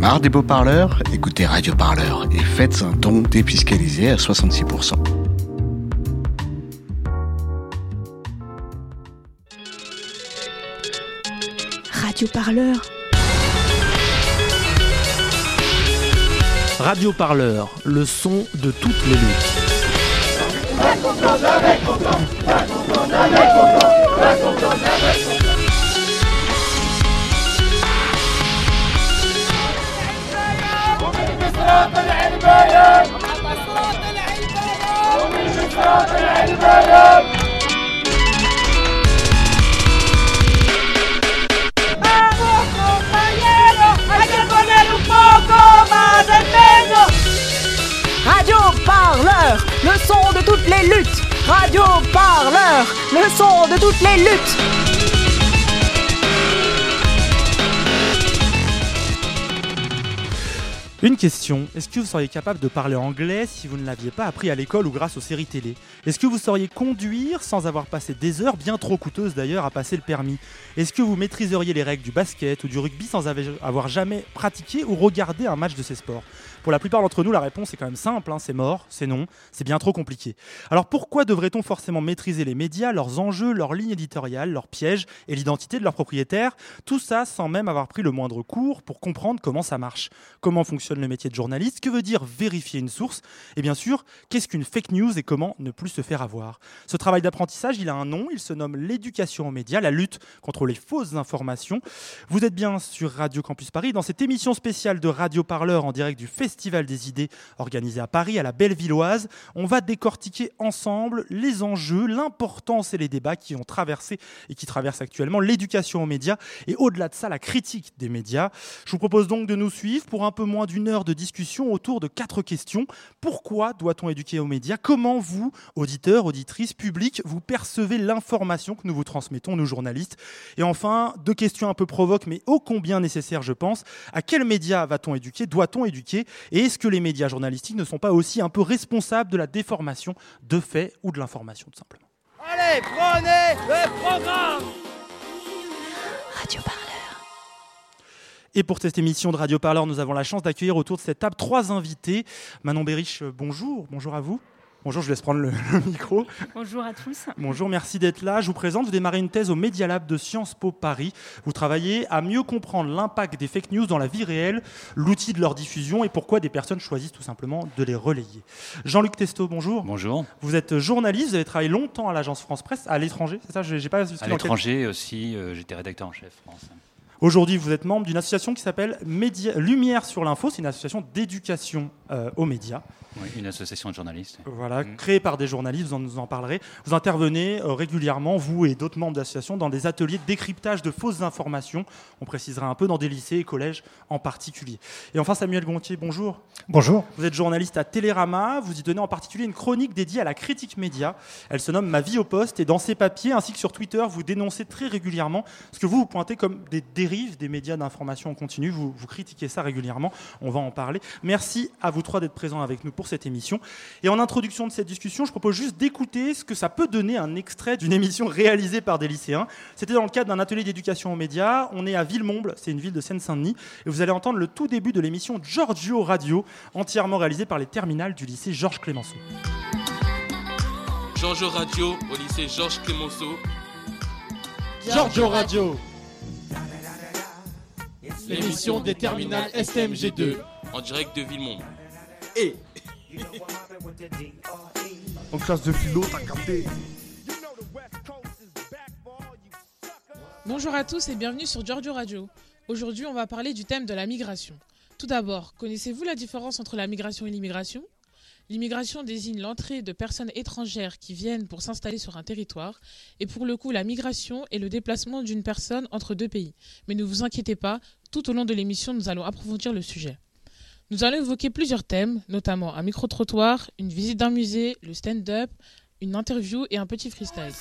Marre des beaux parleurs Écoutez Radio Parleur et faites un don défiscalisé à 66%. Radio Parleur. Radio Parleur, le son de toutes les luttes. Radio Parleur, le son de toutes les luttes. Radio Parleur, le son de toutes les luttes. Une question, est-ce que vous seriez capable de parler anglais si vous ne l'aviez pas appris à l'école ou grâce aux séries télé? Est-ce que vous sauriez conduire sans avoir passé des heures, bien trop coûteuses d'ailleurs, à passer le permis? Est-ce que vous maîtriseriez les règles du basket ou du rugby sans avoir jamais pratiqué ou regardé un match de ces sports? Pour la plupart d'entre nous, la réponse est quand même simple, hein, c'est mort, c'est non, c'est bien trop compliqué. Alors pourquoi devrait-on forcément maîtriser les médias, leurs enjeux, leurs lignes éditoriales, leurs pièges et l'identité de leurs propriétaires? Tout ça sans même avoir pris le moindre cours pour comprendre comment ça marche, comment fonctionne le métier de journaliste, que veut dire vérifier une source, et bien sûr, qu'est-ce qu'une fake news et comment ne plus se faire avoir? Ce travail d'apprentissage, il a un nom, il se nomme l'éducation aux médias, la lutte contre les fausses informations. Vous êtes bien sur Radio Campus Paris, dans cette émission spéciale de Radio Parleur en direct du Festival des idées organisé à Paris, à la Bellevilloise. On va décortiquer ensemble les enjeux, l'importance et les débats qui ont traversé et qui traversent actuellement l'éducation aux médias et au-delà de ça, la critique des médias. Je vous propose donc de nous suivre pour un peu moins d'une heure de discussion autour de quatre questions. Pourquoi doit-on éduquer aux médias? Comment vous, auditeurs, auditrices, publics, vous percevez l'information que nous vous transmettons, nous journalistes? Et enfin, deux questions un peu provoques, mais ô combien nécessaires, je pense. À quels médias va-t-on éduquer? Doit-on éduquer? Et est-ce que les médias journalistiques ne sont pas aussi un peu responsables de la déformation de faits ou de l'information, tout simplement Allez, prenez le programme Radio Parleur. Et pour cette émission de Radio Parleur, nous avons la chance d'accueillir autour de cette table trois invités. Manon Berich, euh, bonjour. Bonjour à vous. Bonjour, je vous laisse prendre le, le micro. Bonjour à tous. Bonjour, merci d'être là. Je vous présente, vous démarrez une thèse au Media Lab de Sciences Po Paris. Vous travaillez à mieux comprendre l'impact des fake news dans la vie réelle, l'outil de leur diffusion et pourquoi des personnes choisissent tout simplement de les relayer. Jean-Luc Testo, bonjour. Bonjour. Vous êtes journaliste, vous avez travaillé longtemps à l'agence France Presse, à l'étranger, c'est ça? J'ai pas À quel- l'étranger aussi, euh, j'étais rédacteur en chef France. Aujourd'hui, vous êtes membre d'une association qui s'appelle Média- Lumière sur l'info. C'est une association d'éducation euh, aux médias. Oui, une association de journalistes. Voilà, Mm. créée par des journalistes, vous en, nous en parlerez. Vous intervenez euh, régulièrement, vous et d'autres membres d'associations, dans des ateliers de décryptage de fausses informations. On précisera un peu dans des lycées et collèges en particulier. Et enfin, Samuel Gontier, bonjour. Bonjour. Vous êtes journaliste à Télérama. Vous y tenez en particulier une chronique dédiée à la critique média. Elle se nomme Ma vie au poste. Et dans ces papiers, ainsi que sur Twitter, vous dénoncez très régulièrement ce que vous, vous pointez comme des dérives des médias d'information en continu. Vous, vous critiquez ça régulièrement. On va en parler. Merci à vous trois d'être présents avec nous pour cette émission. Et en introduction de cette discussion, je propose juste d'écouter ce que ça peut donner un extrait d'une émission réalisée par des lycéens. C'était dans le cadre d'un atelier d'éducation aux médias. On est à Villemomble, c'est une ville de Seine-Saint-Denis. Et vous allez entendre le tout début de l'émission Giorgio Radio, entièrement réalisée par les terminales du lycée Georges Clémenceau. Giorgio Radio au lycée Georges Clémenceau. Giorgio Radio. L'émission des terminales STMG2. En direct de Villemont. Et En classe de philo, t'as capté. Bonjour à tous et bienvenue sur Giorgio Radio. Aujourd'hui, on va parler du thème de la migration. Tout d'abord, connaissez-vous la différence entre la migration et l'immigration? L'immigration désigne l'entrée de personnes étrangères qui viennent pour s'installer sur un territoire. Et pour le coup, la migration est le déplacement d'une personne entre deux pays. Mais ne vous inquiétez pas, tout au long de l'émission, nous allons approfondir le sujet. Nous allons évoquer plusieurs thèmes, notamment un micro-trottoir, une visite d'un musée, le stand-up, une interview et un petit freestyle.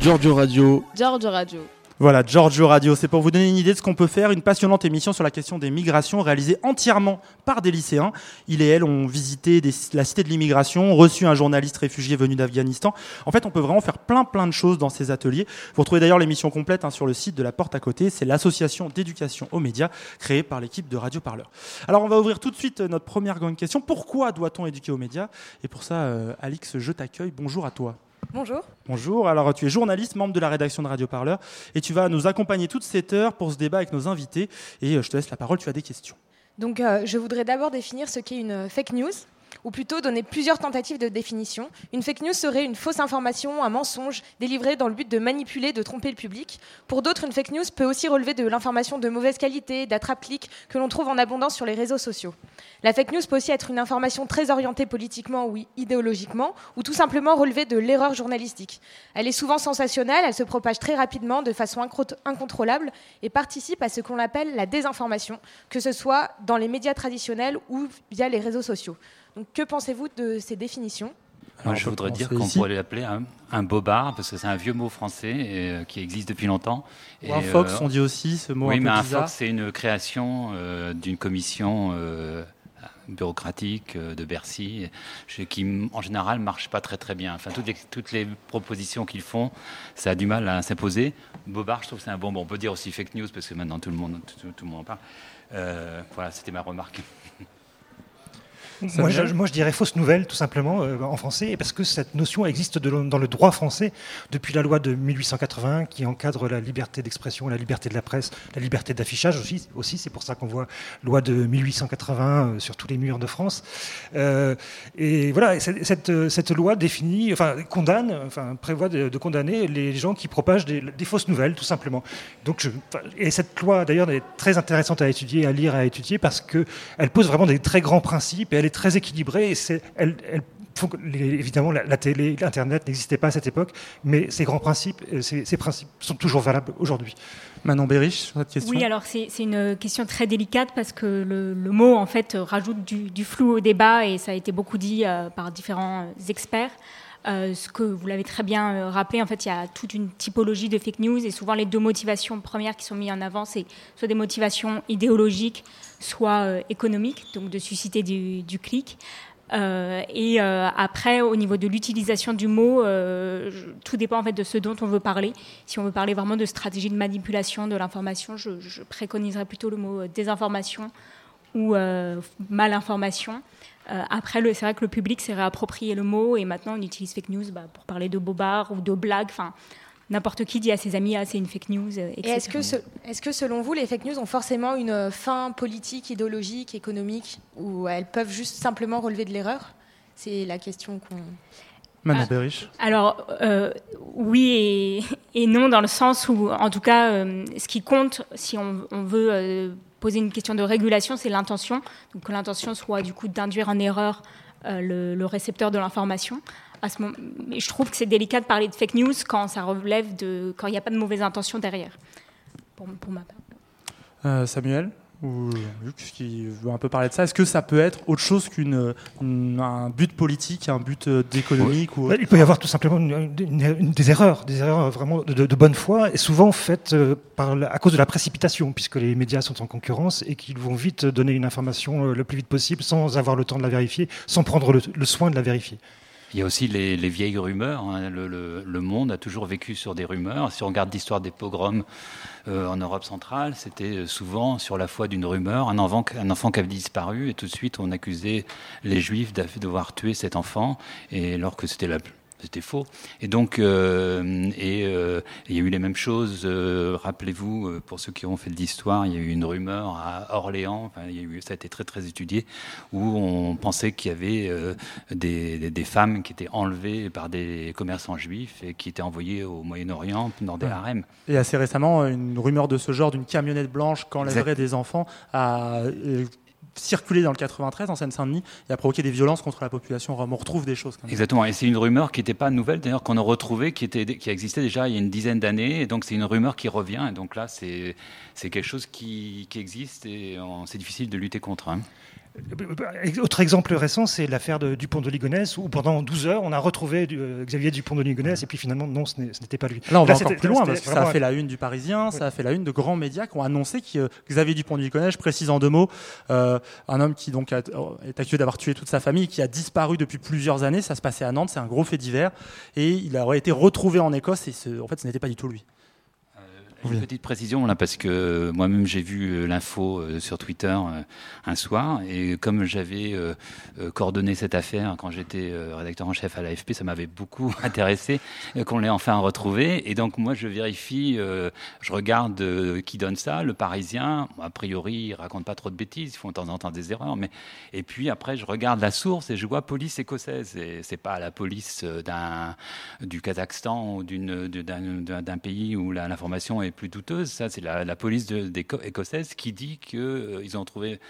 Giorgio Radio. Giorgio Radio. Voilà, Giorgio Radio, c'est pour vous donner une idée de ce qu'on peut faire, une passionnante émission sur la question des migrations réalisée entièrement par des lycéens. Il et elle ont visité la cité de l'immigration, reçu un journaliste réfugié venu d'Afghanistan. En fait, on peut vraiment faire plein plein de choses dans ces ateliers. Vous retrouvez d'ailleurs l'émission complète hein, sur le site de la Porte à côté, c'est l'association d'éducation aux médias créée par l'équipe de Radio Parleur. Alors on va ouvrir tout de suite euh, notre première grande question. Pourquoi doit-on éduquer aux médias? Et pour ça, euh, Alix, je t'accueille. Bonjour à toi. Bonjour. Bonjour, alors tu es journaliste, membre de la rédaction de Radio Parleur, et tu vas nous accompagner toute cette heure pour ce débat avec nos invités. Et euh, je te laisse la parole, tu as des questions. Donc, euh, je voudrais d'abord définir ce qu'est une fake news, ou plutôt donner plusieurs tentatives de définition. Une fake news serait une fausse information, un mensonge délivré dans le but de manipuler, de tromper le public. Pour d'autres, une fake news peut aussi relever de l'information de mauvaise qualité, d'attrape-clic, que l'on trouve en abondance sur les réseaux sociaux. La fake news peut aussi être une information très orientée politiquement ou idéologiquement, ou tout simplement relever de l'erreur journalistique. Elle est souvent sensationnelle, elle se propage très rapidement, de façon incontrôlable, et participe à ce qu'on appelle la désinformation, que ce soit dans les médias traditionnels ou via les réseaux sociaux. Donc, que pensez-vous de ces définitions? Moi, je voudrais dire qu'on pourrait l'appeler un, un bobard, parce que c'est un vieux mot français et, euh, qui existe depuis longtemps. Ou un fox, euh, on dit aussi, ce mot oui, un mais peu un bizarre. fox, c'est une création euh, d'une commission euh, bureaucratique de Bercy, qui en général marche pas très très bien. Enfin, toutes les, toutes les propositions qu'ils font, ça a du mal à s'imposer. Bobard, je trouve que c'est un bon mot. On peut dire aussi fake news, parce que maintenant tout le monde, tout, tout le monde en parle. Euh, voilà, c'était ma remarque. Moi je, moi, je dirais fausse nouvelle, tout simplement, euh, en français, parce que cette notion existe de- dans le droit français depuis la loi de 1880 qui encadre la liberté d'expression, la liberté de la presse, la liberté d'affichage aussi. aussi c'est pour ça qu'on voit loi de 1880 euh, sur tous les murs de France. Euh, et voilà, et cette, cette, euh, cette loi définit, enfin, condamne, enfin, prévoit de, de condamner les gens qui propagent des, des fausses nouvelles, tout simplement. Donc, je, et cette loi, d'ailleurs, est très intéressante à étudier, à lire, à étudier, parce qu'elle pose vraiment des très grands principes et elle est très équilibrée. Et c'est, évidemment, la, télé, l'Internet n'existait pas à cette époque, mais ces grands principes, euh, ces, principes sont toujours valables aujourd'hui. Manon Bérich, sur cette question Oui, alors c'est une question très délicate parce que le, mot en fait rajoute du, du flou au débat et ça a été beaucoup dit euh, par différents euh, experts. Euh, ce que vous l'avez très bien euh, rappelé, en fait, il y a toute une typologie de fake news et souvent les deux motivations premières qui sont mises en avant, c'est soit des motivations idéologiques, soit euh, économiques, donc de susciter du, clic. Et après, au niveau de l'utilisation du mot, tout dépend en fait de ce dont on veut parler. Si on veut parler vraiment de stratégie de manipulation de l'information, je, je préconiserais plutôt le mot désinformation ou malinformation. Euh, après, c'est vrai que le public s'est réapproprié le mot et maintenant on utilise fake news bah, pour parler de bobards ou de blagues. Enfin, n'importe qui dit à ses amis ah c'est une fake news. euh, Et est-ce que, ce- est-ce que selon vous, les fake news ont forcément une fin politique, idéologique, économique, ou elles peuvent juste simplement relever de l'erreur? C'est la question qu'on... Manon Ah. Bérich. Alors, euh, oui et, et non, dans le sens où, en tout cas, euh, ce qui compte, si on, on veut euh, poser une question de régulation, c'est l'intention. Donc, que l'intention soit, du coup, d'induire en erreur euh, le, récepteur de l'information. À ce moment, mais je trouve que c'est délicat de parler de fake news quand ça relève de. quand il n'y a pas de mauvaise intention derrière, pour, pour ma part. Euh, Samuel? Ou Luc qui veut un peu parler de ça? Est-ce que ça peut être autre chose qu'un but politique, un but euh, d'économique ou Il peut y avoir tout simplement une- une- une- des erreurs, des erreurs vraiment de, de bonne foi, et souvent faites euh, par la- à cause de la précipitation, puisque les médias sont en concurrence et qu'ils vont vite donner une information euh, le plus vite possible sans avoir le temps de la vérifier, sans prendre le, le soin de la vérifier. Il y a aussi les, les vieilles rumeurs. hein. Le, monde a toujours vécu sur des rumeurs. Si on regarde l'histoire des pogroms euh, en Europe centrale, c'était souvent sur la foi d'une rumeur, un enfant, qui avait disparu, et tout de suite on accusait les juifs d'av- d'avoir tué cet enfant, et alors que c'était la c'était faux. Et donc, euh, et euh, il y a eu les mêmes choses. euh, Rappelez-vous, pour ceux qui ont fait de l'histoire, il y a eu une rumeur à Orléans. Enfin, il y a eu, ça a été très très étudié, où on pensait qu'il y avait des, des- des femmes qui étaient enlevées par des commerçants juifs et qui étaient envoyées au Moyen-Orient dans des Ouais. harems. Et assez récemment, une rumeur de ce genre d'une camionnette blanche qu'enlèverait des enfants a circulé dans le 93 en Seine-Saint-Denis et a provoqué des violences contre la population rome. On retrouve des choses. Exactement, et c'est une rumeur qui n'était pas nouvelle, d'ailleurs, qu'on a retrouvée, qui, était, qui existait déjà il y a une dizaine d'années, et donc c'est une rumeur qui revient, et donc là, c'est quelque chose qui, existe, et c'est difficile de lutter contre. hein. Autre exemple récent, c'est l'affaire Dupont de Ligonnès, où pendant 12 heures, on a retrouvé euh, Xavier Dupont de Ligonnès, et puis finalement, non, ce n'était pas lui. Là, on va encore plus loin, parce que ça a fait la une du Parisien, ça a fait la une de grands médias qui ont annoncé que euh, Xavier Dupont de Ligonnès, je précise en deux mots, euh, un homme qui donc est accusé d'avoir tué toute sa famille, qui a disparu depuis plusieurs années, ça se passait à Nantes, c'est un gros fait divers, et il aurait été retrouvé en Écosse, et en fait, ce n'était pas du tout lui. Une petite précision là parce que moi-même j'ai vu euh, l'info euh, sur Twitter euh, un soir et comme j'avais coordonné cette affaire quand j'étais rédacteur en chef à l'AFP, ça m'avait beaucoup intéressé qu'on l'ait enfin retrouvé. Et donc moi je vérifie, je regarde qui donne ça, le Parisien. A priori, il raconte pas trop de bêtises, ils font de temps en temps des erreurs, mais et puis après je regarde la source et je vois police écossaise. Et c'est pas la police d'un du Kazakhstan ou d'une d'un pays où l'information est plus douteuse. Ça, c'est la, police de, écossaise qui dit qu'ils euh, ils ont trouvé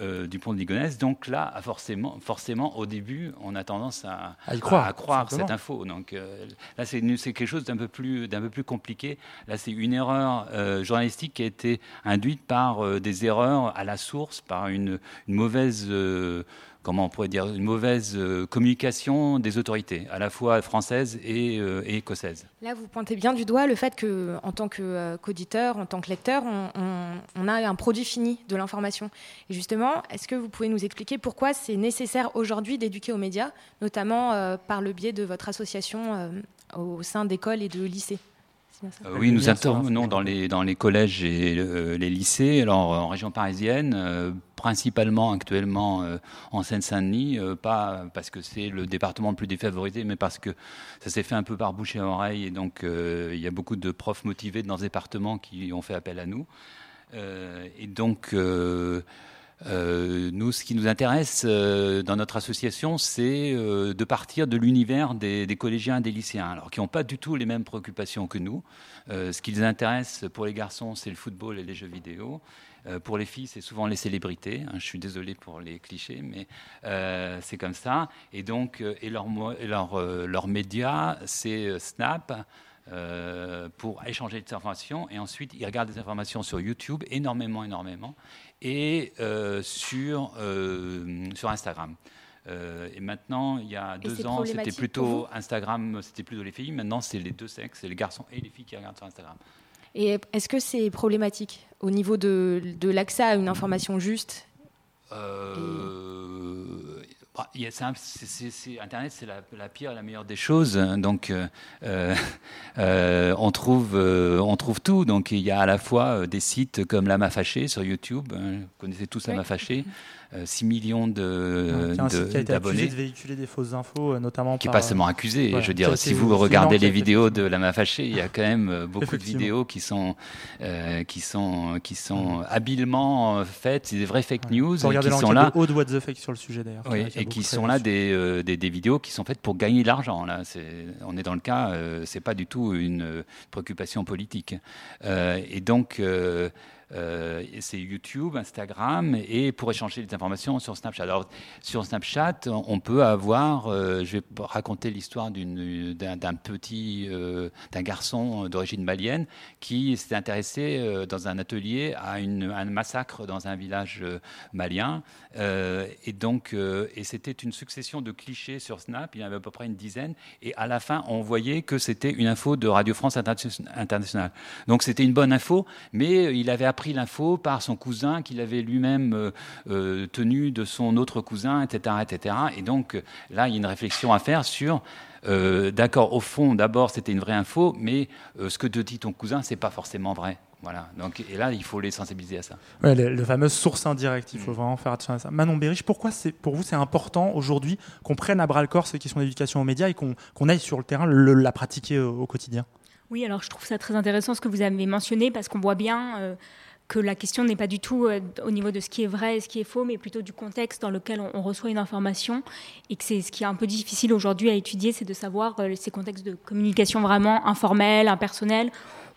euh, du pont de Ligonnès. Donc là, forcément, forcément, au début, on a tendance à, à, croire, à croire cette info. Donc euh, là, c'est quelque chose d'un peu plus d'un peu plus compliqué. Là, c'est une erreur journalistique qui a été induite par des erreurs à la source, par une, une mauvaise comment on pourrait dire, une mauvaise euh, communication des autorités, à la fois françaises et, euh, écossaises. Là, vous pointez bien du doigt le fait que, en tant euh, qu'auditeur, en tant que lecteur, on, a un produit fini de l'information. Et justement, est-ce que vous pouvez nous expliquer pourquoi c'est nécessaire aujourd'hui d'éduquer aux médias, notamment par le biais de votre association au sein d'écoles et de lycées? Euh, oui, nous intervenons dans les, dans les collèges et euh, les lycées. Alors, en région parisienne, euh, principalement actuellement en Seine-Saint-Denis, pas parce que c'est le département le plus défavorisé, mais parce que ça s'est fait un peu par bouche et oreille. Et donc, il y a beaucoup de profs motivés dans ce département qui ont fait appel à nous. et donc, euh, nous, ce qui nous intéresse euh, dans notre association, c'est euh, de partir de l'univers des, collégiens et des lycéens, alors qui n'ont pas du tout les mêmes préoccupations que nous. ce qui les intéresse pour les garçons, c'est le football et les jeux vidéo. pour les filles, c'est souvent les célébrités. Hein, je suis désolé pour les clichés, mais c'est comme ça. Et donc, et leur, leur, leur média, c'est Snap. Pour échanger des informations et ensuite ils regardent des informations sur YouTube énormément énormément et euh, sur, euh, sur Instagram. Euh, et maintenant, il y a deux ans, c'était plutôt Instagram, c'était plutôt les filles. Maintenant, c'est les deux sexes, c'est les garçons et les filles qui regardent sur Instagram. Et est-ce que c'est problématique au niveau de, de l'accès à une information juste? Bah, Internet, c'est la, pire et la meilleure des choses. Donc, euh, euh, on, trouve, euh, on trouve tout. Donc, il y a à la fois des sites comme Lama Fâché sur YouTube. Hein, vous connaissez tous Lama Fâché. 6 millions de, d'abonnés. de véhiculer des fausses infos, notamment Qui n'est pas seulement accusé. je veux dire, si vous regardez les vidéos de Lama Fâché, il y a quand même beaucoup de vidéos qui sont, qui sont, qui sont habilement faites. C'est des vraies fake news. Regardez qui sont là. de What the Fake sur le sujet d'ailleurs. Oui, et qui sont là euh, des, des, vidéos qui sont faites pour gagner de l'argent. Là, on est dans le cas, euh, c'est pas du tout une préoccupation politique. Euh, et donc, euh, c'est YouTube, Instagram, et pour échanger des informations sur Snapchat. Alors, sur Snapchat, on peut avoir, euh, je vais raconter l'histoire d'un petit, euh, d'un garçon d'origine malienne qui s'était intéressé dans un atelier à une, un massacre dans un village malien. et donc, et c'était une succession de clichés sur Snap, il y en avait à peu près une dizaine, et à la fin, on voyait que c'était une info de Radio France Internationale. Donc, c'était une bonne info, mais il avait appris pris l'info par son cousin qu'il avait lui-même euh, euh, tenu de son autre cousin, etc., etc. Et donc là, il y a une réflexion à faire sur euh, d'accord, au fond, d'abord, c'était une vraie info, mais ce que te dit ton cousin, c'est pas forcément vrai. Voilà. Donc, et là, il faut les sensibiliser à ça. Ouais, le, fameux source indirecte, il faut mm. vraiment faire attention à ça. Manon Berich, pourquoi c'est, pour vous c'est important aujourd'hui qu'on prenne à bras le corps ces questions d'éducation aux médias et qu'on, aille sur le terrain la pratiquer au, quotidien? Oui, alors je trouve ça très intéressant ce que vous avez mentionné parce qu'on voit bien que la question n'est pas du tout euh, au niveau de ce qui est vrai et ce qui est faux, mais plutôt du contexte dans lequel on, reçoit une information, et que c'est ce qui est un peu difficile aujourd'hui à étudier, c'est de savoir euh, ces contextes de communication vraiment informels, impersonnels,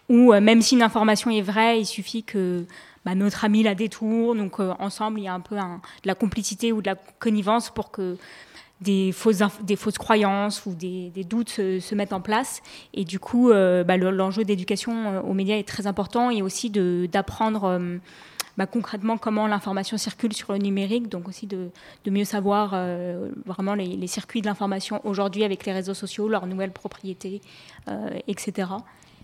où euh, même si une information est vraie, il suffit que bah, notre ami la détourne, donc ensemble il y a un peu de la complicité ou de la connivence pour que des fausses, des fausses croyances ou des, doutes se, mettent en place. Et du coup, euh, bah, l'enjeu d'éducation euh, aux médias est très important et aussi d'apprendre bah, concrètement comment l'information circule sur le numérique, donc aussi de, mieux savoir vraiment les, circuits de l'information aujourd'hui avec les réseaux sociaux, leurs nouvelles propriétés, etc.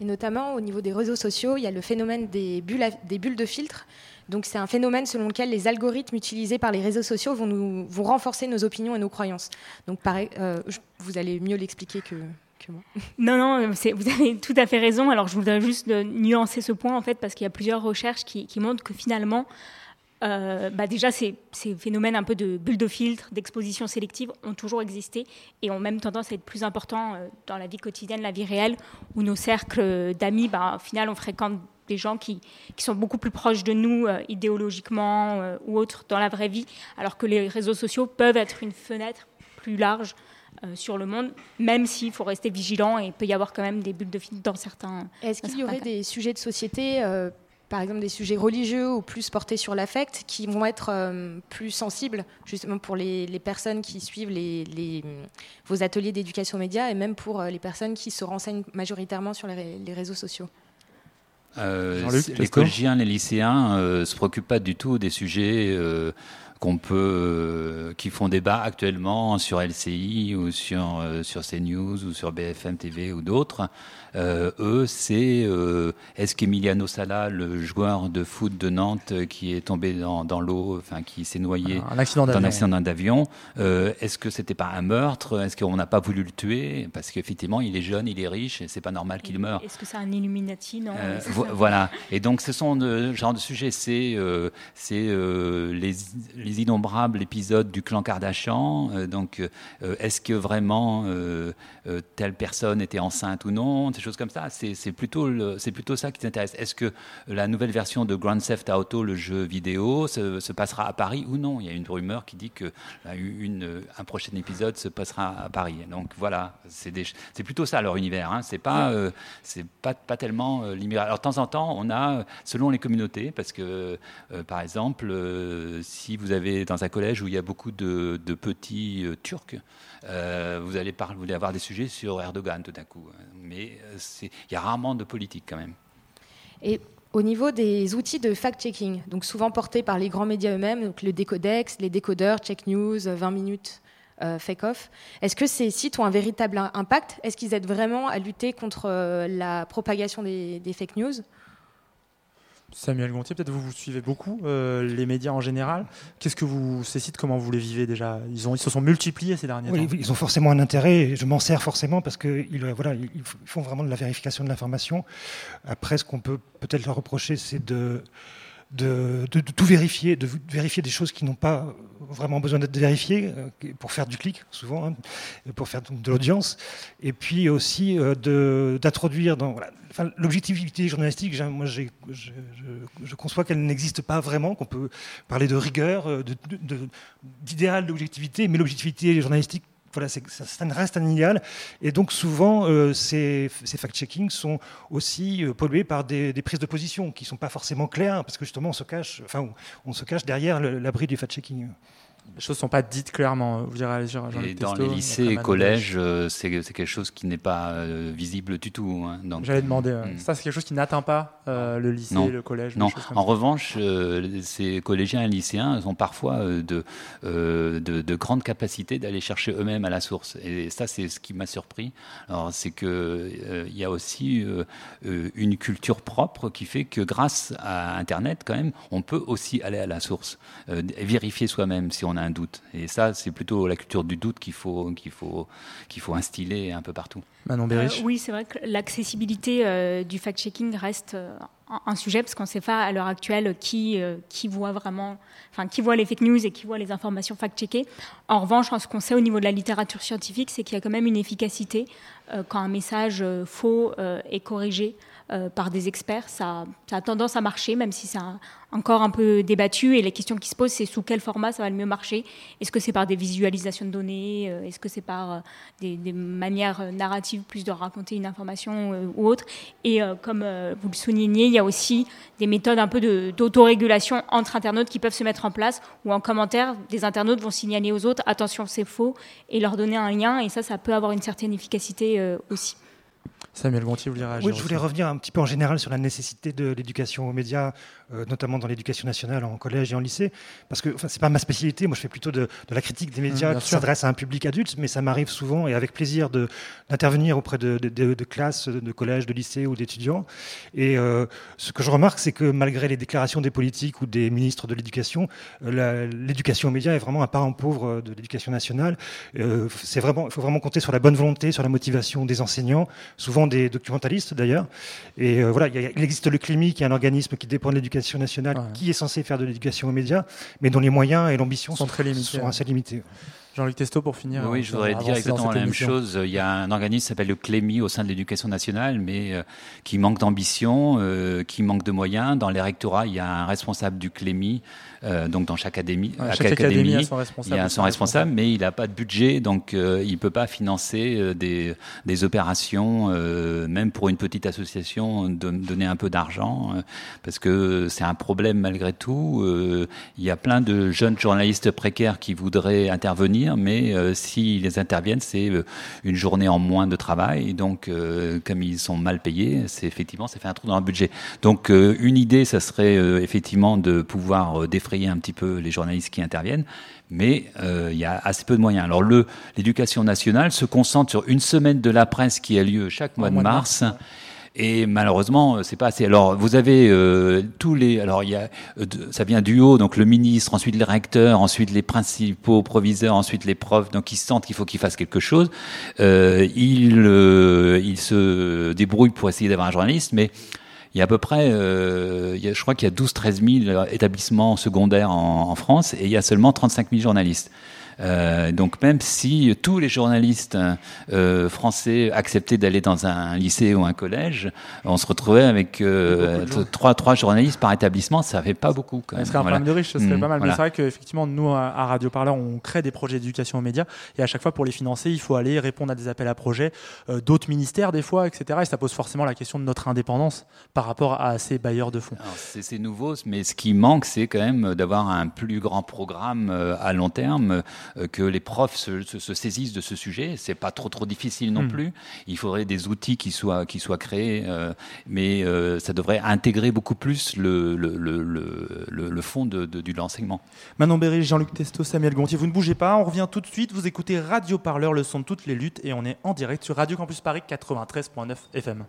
Et notamment au niveau des réseaux sociaux, il y a le phénomène des bulles, des bulles de filtre. Donc c'est un phénomène selon lequel les algorithmes utilisés par les réseaux sociaux vont, nous, vont renforcer nos opinions et nos croyances. Donc pareil, vous allez mieux l'expliquer que, non, non, vous avez tout à fait raison. Alors, je voudrais juste nuancer ce point, en fait, parce qu'il y a plusieurs recherches qui, montrent que finalement, euh, bah déjà, ces, phénomènes un peu de bulles de filtre, d'exposition sélective ont toujours existé et ont même tendance à être plus importants euh, dans la vie quotidienne, la vie réelle, où nos cercles d'amis, bah, au final, on fréquente des gens qui, sont beaucoup plus proches de nous euh, idéologiquement ou autres dans la vraie vie, alors que les réseaux sociaux peuvent être une fenêtre plus large euh, sur le monde, même s'il faut rester vigilant et il peut y avoir quand même des bulles de filtre dans certains. Est-ce qu'il y aurait des sujets de société, euh, par exemple des sujets religieux ou plus portés sur l'affect, qui vont être euh, plus sensibles justement pour les, personnes qui suivent les, vos ateliers d'éducation média et même pour les personnes qui se renseignent majoritairement sur les, réseaux sociaux? Les collégiens, les lycéens ne se préoccupent pas du tout des sujets qu'on peut, euh, qui font débat actuellement sur LCI ou sur, euh, sur CNews ou sur BFM TV ou d'autres. Euh, eux, c'est est-ce qu'Emiliano Sala, le joueur de foot de Nantes qui est tombé dans, dans l'eau, enfin qui s'est noyé un accident dans un accident d'avion, est-ce que c'était pas un meurtre? Est-ce qu'on n'a pas voulu le tuer? Parce qu'effectivement, il est jeune, il est riche, et c'est pas normal qu'il meure. Est-ce que c'est un Illuminati? Non. voilà. Et donc, ce sont de genre de sujets, c'est c'est les, les innombrables épisodes du clan Kardashian. Euh, donc, euh, est-ce que vraiment euh, telle personne était enceinte ou non Des choses comme ça. C'est plutôt, plutôt ça qui t'intéresse. Est-ce que la nouvelle version de Grand Theft Auto, le jeu vidéo, se, passera à Paris ou non? Il y a une rumeur qui dit que une, un prochain épisode se passera à Paris. Donc voilà, c'est plutôt ça leur univers. Hein. C'est pas, c'est pas, pas tellement limité. Alors de temps en temps, on a, selon les communautés, parce que par exemple, si vous avez dans un collège où il y a beaucoup de, petits euh, Turcs, euh, vous, allez parler, vous allez avoir des sujets sur Erdogan tout d'un coup. Mais euh, il y a rarement de politique quand même. Et au niveau des outils de fact-checking, donc souvent portés par les grands médias eux-mêmes, donc le Décodex, les décodeurs, Check News, 20 minutes, Fake Off, est-ce que ces sites ont un véritable impact? Est-ce qu'ils aident vraiment à lutter contre la propagation des fake news? Samuel Gontier, peut-être vous vous suivez beaucoup euh, les médias en général. Qu'est-ce que vous ces sites comment vous les vivez déjà? Ils, ont, ils se sont multipliés ces derniers temps. Ils ont forcément un intérêt. je m'en sers forcément parce que ils, voilà, ils font vraiment de la vérification de l'information. Après, ce qu'on peut peut-être leur reprocher, c'est de de, tout vérifier, de vérifier des choses qui n'ont pas vraiment besoin d'être vérifiées euh, pour faire du clic, souvent, hein, pour faire de l'audience, et puis aussi euh, d'introduire dans l'objectivité journalistique. Moi, je, conçois qu'elle n'existe pas vraiment, qu'on peut parler de rigueur, euh, d'idéal d'objectivité, mais l'objectivité journalistique voilà, ça, reste un idéal. Et donc souvent, euh, ces, fact-checking sont aussi euh, pollués par des, prises de position qui ne sont pas forcément claires, parce que justement, on se cache, enfin, on se cache derrière l'abri du fact-checking les choses ne sont pas dites clairement. Vous direz, et dans les lycées et collèges, euh, c'est quelque chose qui n'est pas euh, visible du tout. Hein, J'allais demander, hmm. ça c'est quelque chose qui n'atteint pas euh, le lycée, le collège Non, en revanche, ces collégiens et lycéens ont parfois de, de, de, grandes capacités d'aller chercher eux-mêmes à la source. Et ça, c'est ce qui m'a surpris. Alors, c'est qu'il il y a aussi une culture propre qui fait que grâce à Internet, quand même, on peut aussi aller à la source, vérifier soi-même si on a un doute. Et ça, c'est plutôt la culture du doute qu'il faut, qu'il faut, qu'il faut instiller un peu partout. Manon euh, oui, c'est vrai que l'accessibilité euh, du fact-checking reste euh, un sujet parce qu'on ne sait pas à l'heure actuelle qui, qui voit vraiment, enfin qui voit les fake news et qui voit les informations fact-checkées. En revanche, ce qu'on sait au niveau de la littérature scientifique, c'est qu'il y a quand même une efficacité quand un message faux est corrigé euh, par des experts. Ça, a tendance à marcher, même si c'est encore un peu débattu. Et les questions qui se posent, c'est sous quel format ça va le mieux marcher? Est-ce que c'est par des visualisations de données euh, Est-ce que c'est par euh, des, manières narratives plus de raconter une information ou autre? Et comme vous le soulignez, il y a aussi des méthodes un peu d'autorégulation entre internautes qui peuvent se mettre en place, ou en commentaire, des internautes vont signaler aux autres attention, c'est faux, et leur donner un lien. Et ça, ça peut avoir une certaine efficacité aussi. Samuel Gontier, vous voulez réagir Oui, je voulais aussi revenir un petit peu en général sur la nécessité de l'éducation aux médias, euh, notamment dans l'éducation nationale en collège et en lycée, parce que enfin, c'est pas ma spécialité. Moi, je fais plutôt de, de la critique des médias Mmh, qui s'adresse à un public adulte, mais ça m'arrive souvent et avec plaisir d'intervenir auprès de, de- de- de classes, de collèges, de lycées ou d'étudiants. Et euh, ce que je remarque, c'est que malgré les déclarations des politiques ou des ministres de l'éducation, euh, l'éducation aux médias est vraiment un parent pauvre de l'éducation nationale. C'est vraiment, il faut vraiment compter sur la bonne volonté, sur la motivation des enseignants, souvent des documentalistes d'ailleurs. Et euh, voilà, il, existe le CLIMI, qui est un organisme qui dépend de l'éducation nationale, qui est censé faire de l'éducation aux médias, mais dont les moyens et l'ambition sont, très limités, sont assez limités. Jean-Luc Testo pour finir. Oui, euh, je voudrais avancer dire exactement la même chose. Il y a un organisme qui s'appelle le CLEMI au sein de l'éducation nationale, mais euh, qui manque d'ambition, euh, qui manque de moyens. Dans les rectorats, il y a un responsable du CLEMI, euh, donc dans chaque académie. Ouais, chaque académie a son responsable Il y a son responsable, mais il n'a pas de budget, donc euh, il ne peut pas financer euh, des, des opérations, euh, même pour une petite association, de donner un peu d'argent, euh, parce que c'est un problème malgré tout. Euh, il y a plein de jeunes journalistes précaires qui voudraient intervenir, mais euh, s'ils interviennent, c'est euh, une journée en moins de travail. Donc, euh, comme ils sont mal payés, c'est effectivement, ça fait un trou dans le budget. Donc, euh, une idée, ça serait effectivement de pouvoir défrayer un petit peu les journalistes qui interviennent. Mais il y a assez peu de moyens. Alors, l'éducation nationale se concentre sur une semaine de la presse qui a lieu chaque mois de mois de mars. Et malheureusement, euh, c'est pas assez. Alors, vous avez euh, tous les. Alors, il y a, euh, ça vient du haut, donc le ministre, ensuite les recteurs, ensuite les principaux proviseurs, ensuite les profs. Donc, ils sentent qu'il faut qu'ils fassent quelque chose. Euh, ils, euh, ils se débrouillent pour essayer d'avoir un journaliste, mais il y a à peu près, euh, il y a, je crois qu'il y a 12-13 000 établissements secondaires en, en France et il y a seulement 35 000 journalistes. Euh, donc même si tous les journalistes euh, français acceptaient d'aller dans un lycée ou un collège, on se retrouvait avec euh, trois, trois journalistes par établissement, ça fait pas beaucoup. Quand Ce même. serait un Voilà. problème de riche, ce serait Mmh, pas mal. voilà. Mais c'est vrai qu'effectivement, nous, à Radio Parleur, on crée des projets d'éducation aux médias. Et à chaque fois, pour les financer, il faut aller répondre à des appels à projets d'autres ministères, des fois, etc. Et ça pose forcément la question de notre indépendance par rapport à ces bailleurs de fonds. C'est nouveau, mais ce qui manque, c'est quand même d'avoir un plus grand programme à long terme, que les profs se, se- se saisissent de ce sujet. C'est pas trop trop difficile non Hmm. plus. Il faudrait des outils qui soient qui soient créés, euh, mais euh, ça devrait intégrer beaucoup plus le le, le, le, le- le fond de, de, de l'enseignement. Manon Berry, Jean-Luc Testo, Samuel Gontier, vous ne bougez pas, on revient tout de suite. Vous écoutez Radio Parleur, le son de toutes les luttes, et on est en direct sur Radio Campus Paris 93.9 FM.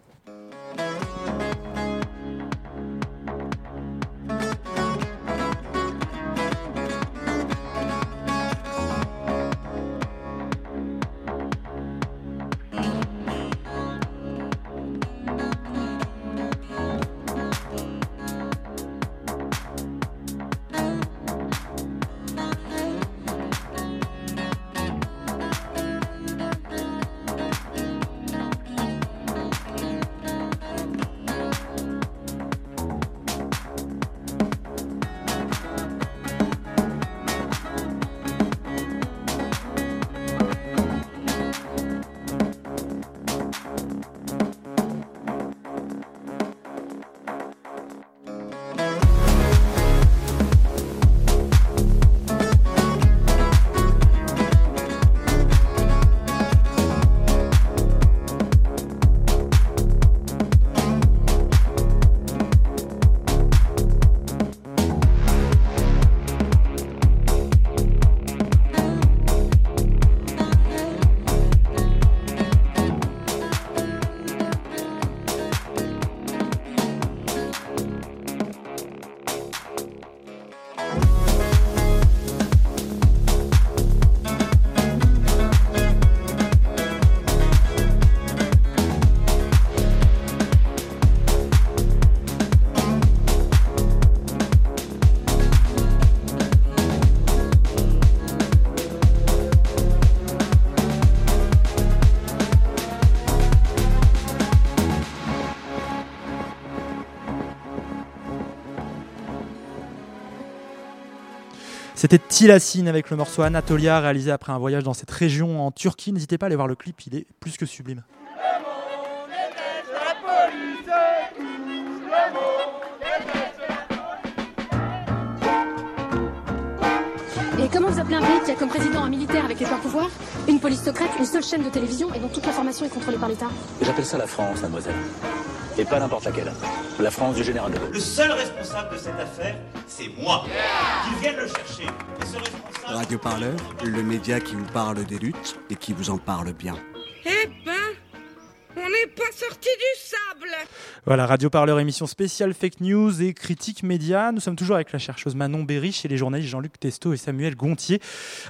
C'était Tilassine avec le morceau Anatolia réalisé après un voyage dans cette région en Turquie. N'hésitez pas à aller voir le clip, il est plus que sublime. Et comment vous appelez un pays qui a comme président un militaire avec les pleins pouvoirs, une police secrète, une seule chaîne de télévision et dont toute l'information est contrôlée par l'État? J'appelle ça la France, mademoiselle. Et pas n'importe laquelle. La France du général de Gaulle. Le seul responsable de cette affaire, c'est moi. Qu'ils viennent le chercher. Et ce responsable... Radio Parleur, le média qui vous parle des luttes et qui vous en parle bien. Eh ben, pas sorti du sable Voilà, Radio Parleur, émission spéciale fake news et critique média. Nous sommes toujours avec la chercheuse Manon Berich et les journalistes Jean-Luc Testo et Samuel Gontier.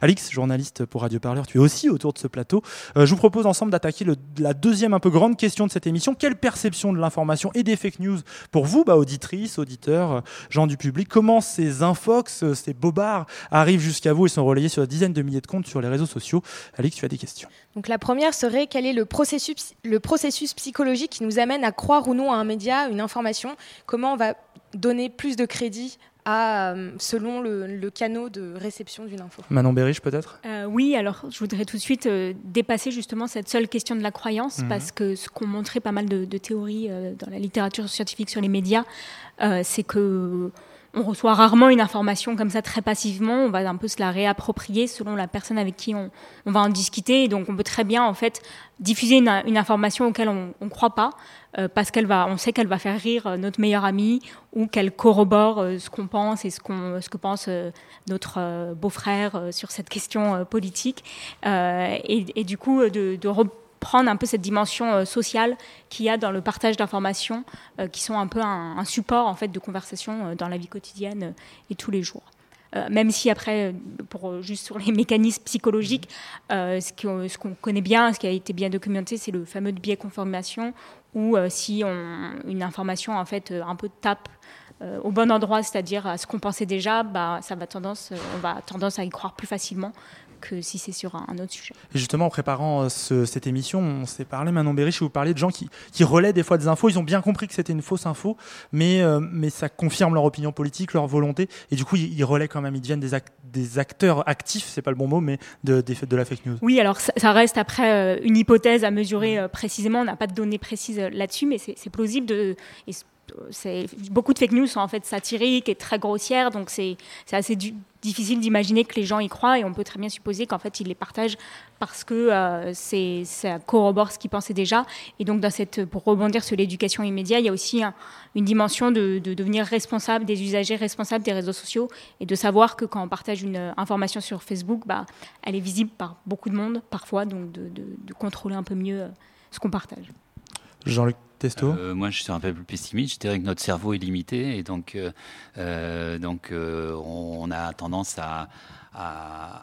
Alix, journaliste pour Radio Parleur, tu es aussi autour de ce plateau. Euh, je vous propose ensemble d'attaquer la deuxième un peu grande question de cette émission. Quelle perception de l'information et des fake news pour vous, bah, auditrices, auditeurs, euh, gens du public? Comment ces infox, euh, ces bobards arrivent jusqu'à vous et sont relayés sur des dizaines de milliers de comptes sur les réseaux sociaux? Alix, tu as des questions. Donc la première serait quel est le processus, le processus psychologique qui nous amène à croire ou non à un média, une information? Comment on va donner plus de crédit à, euh, selon le, le canot de réception d'une info? Manon Berich, peut-être? Euh, Oui, alors je voudrais tout de suite euh, dépasser justement cette seule question de la croyance, Mhm. parce que ce qu'ont montré pas mal de, de théories euh, dans la littérature scientifique sur les médias, euh, c'est que on reçoit rarement une information comme ça très passivement. On va un peu se la réapproprier selon la personne avec qui on, va en discuter. Et donc, on peut très bien en fait diffuser une, information auquel on ne croit pas euh, parce qu'elle va, on sait qu'elle va faire rire euh, notre meilleur ami ou qu'elle corrobore euh, ce qu'on pense et ce, ce que pense notre beau-frère sur cette question politique. Et, et du coup, de, de reprendre un peu cette dimension euh, sociale qu'il y a dans le partage d'informations, euh, qui sont un peu un, support en fait de conversation euh, dans la vie quotidienne et tous les jours. Même si après, pour juste sur les mécanismes psychologiques, ce qu'on connaît bien, ce qui a été bien documenté, c'est le fameux biais confirmation, où si une information en fait un peu tape au bon endroit, c'est-à-dire à ce qu'on pensait déjà, bah, ça va tendance, on va tendance à y croire plus facilement que si c'est sur un, un autre sujet. Et justement, en préparant euh, ce- cette émission, on s'est parlé, Manon Berich, et vous parliez de gens qui, qui relaient des fois des infos. Ils ont bien compris que c'était une fausse info, mais, euh, mais ça confirme leur opinion politique, leur volonté. Et du coup, ils, ils relaient quand même, ils deviennent des, ac- des acteurs actifs, c'est pas le bon mot, mais de, de la fake news. Oui, alors ça, ça reste après euh, une hypothèse à mesurer euh, précisément. On n'a pas de données précises là-dessus, mais c'est plausible de. et beaucoup de fake news sont en fait satiriques et très grossières, donc c'est c'est assez du- difficile d'imaginer que les gens y croient et on peut très bien supposer qu'en fait ils les partagent parce que euh, c'est ça corrobore ce qu'ils pensaient déjà. Et donc dans cette, pour rebondir sur l'éducation immédiate, il y a aussi un- une dimension de, de devenir responsable des usagers, responsable des réseaux sociaux et de savoir que quand on partage une euh, information sur Facebook, bah, elle est visible par beaucoup de monde parfois, donc de contrôler un peu mieux euh, ce qu'on partage. Jean-Luc Testo Euh, moi, je suis un peu plus pessimiste. Je dirais que notre cerveau est limité et donc, euh, euh, donc euh, on, on a tendance à, à-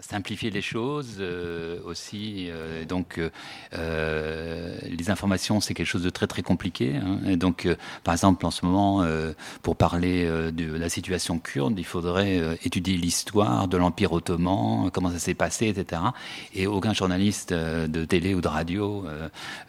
simplifier les choses euh, aussi. euh, donc, euh, les informations, c'est quelque chose de très très compliqué. hein. Et donc, par exemple, en ce moment, pour parler de la situation kurde, il faudrait étudier l'histoire de l'Empire ottoman, comment ça s'est passé, etc. Et aucun journaliste de télé ou de radio,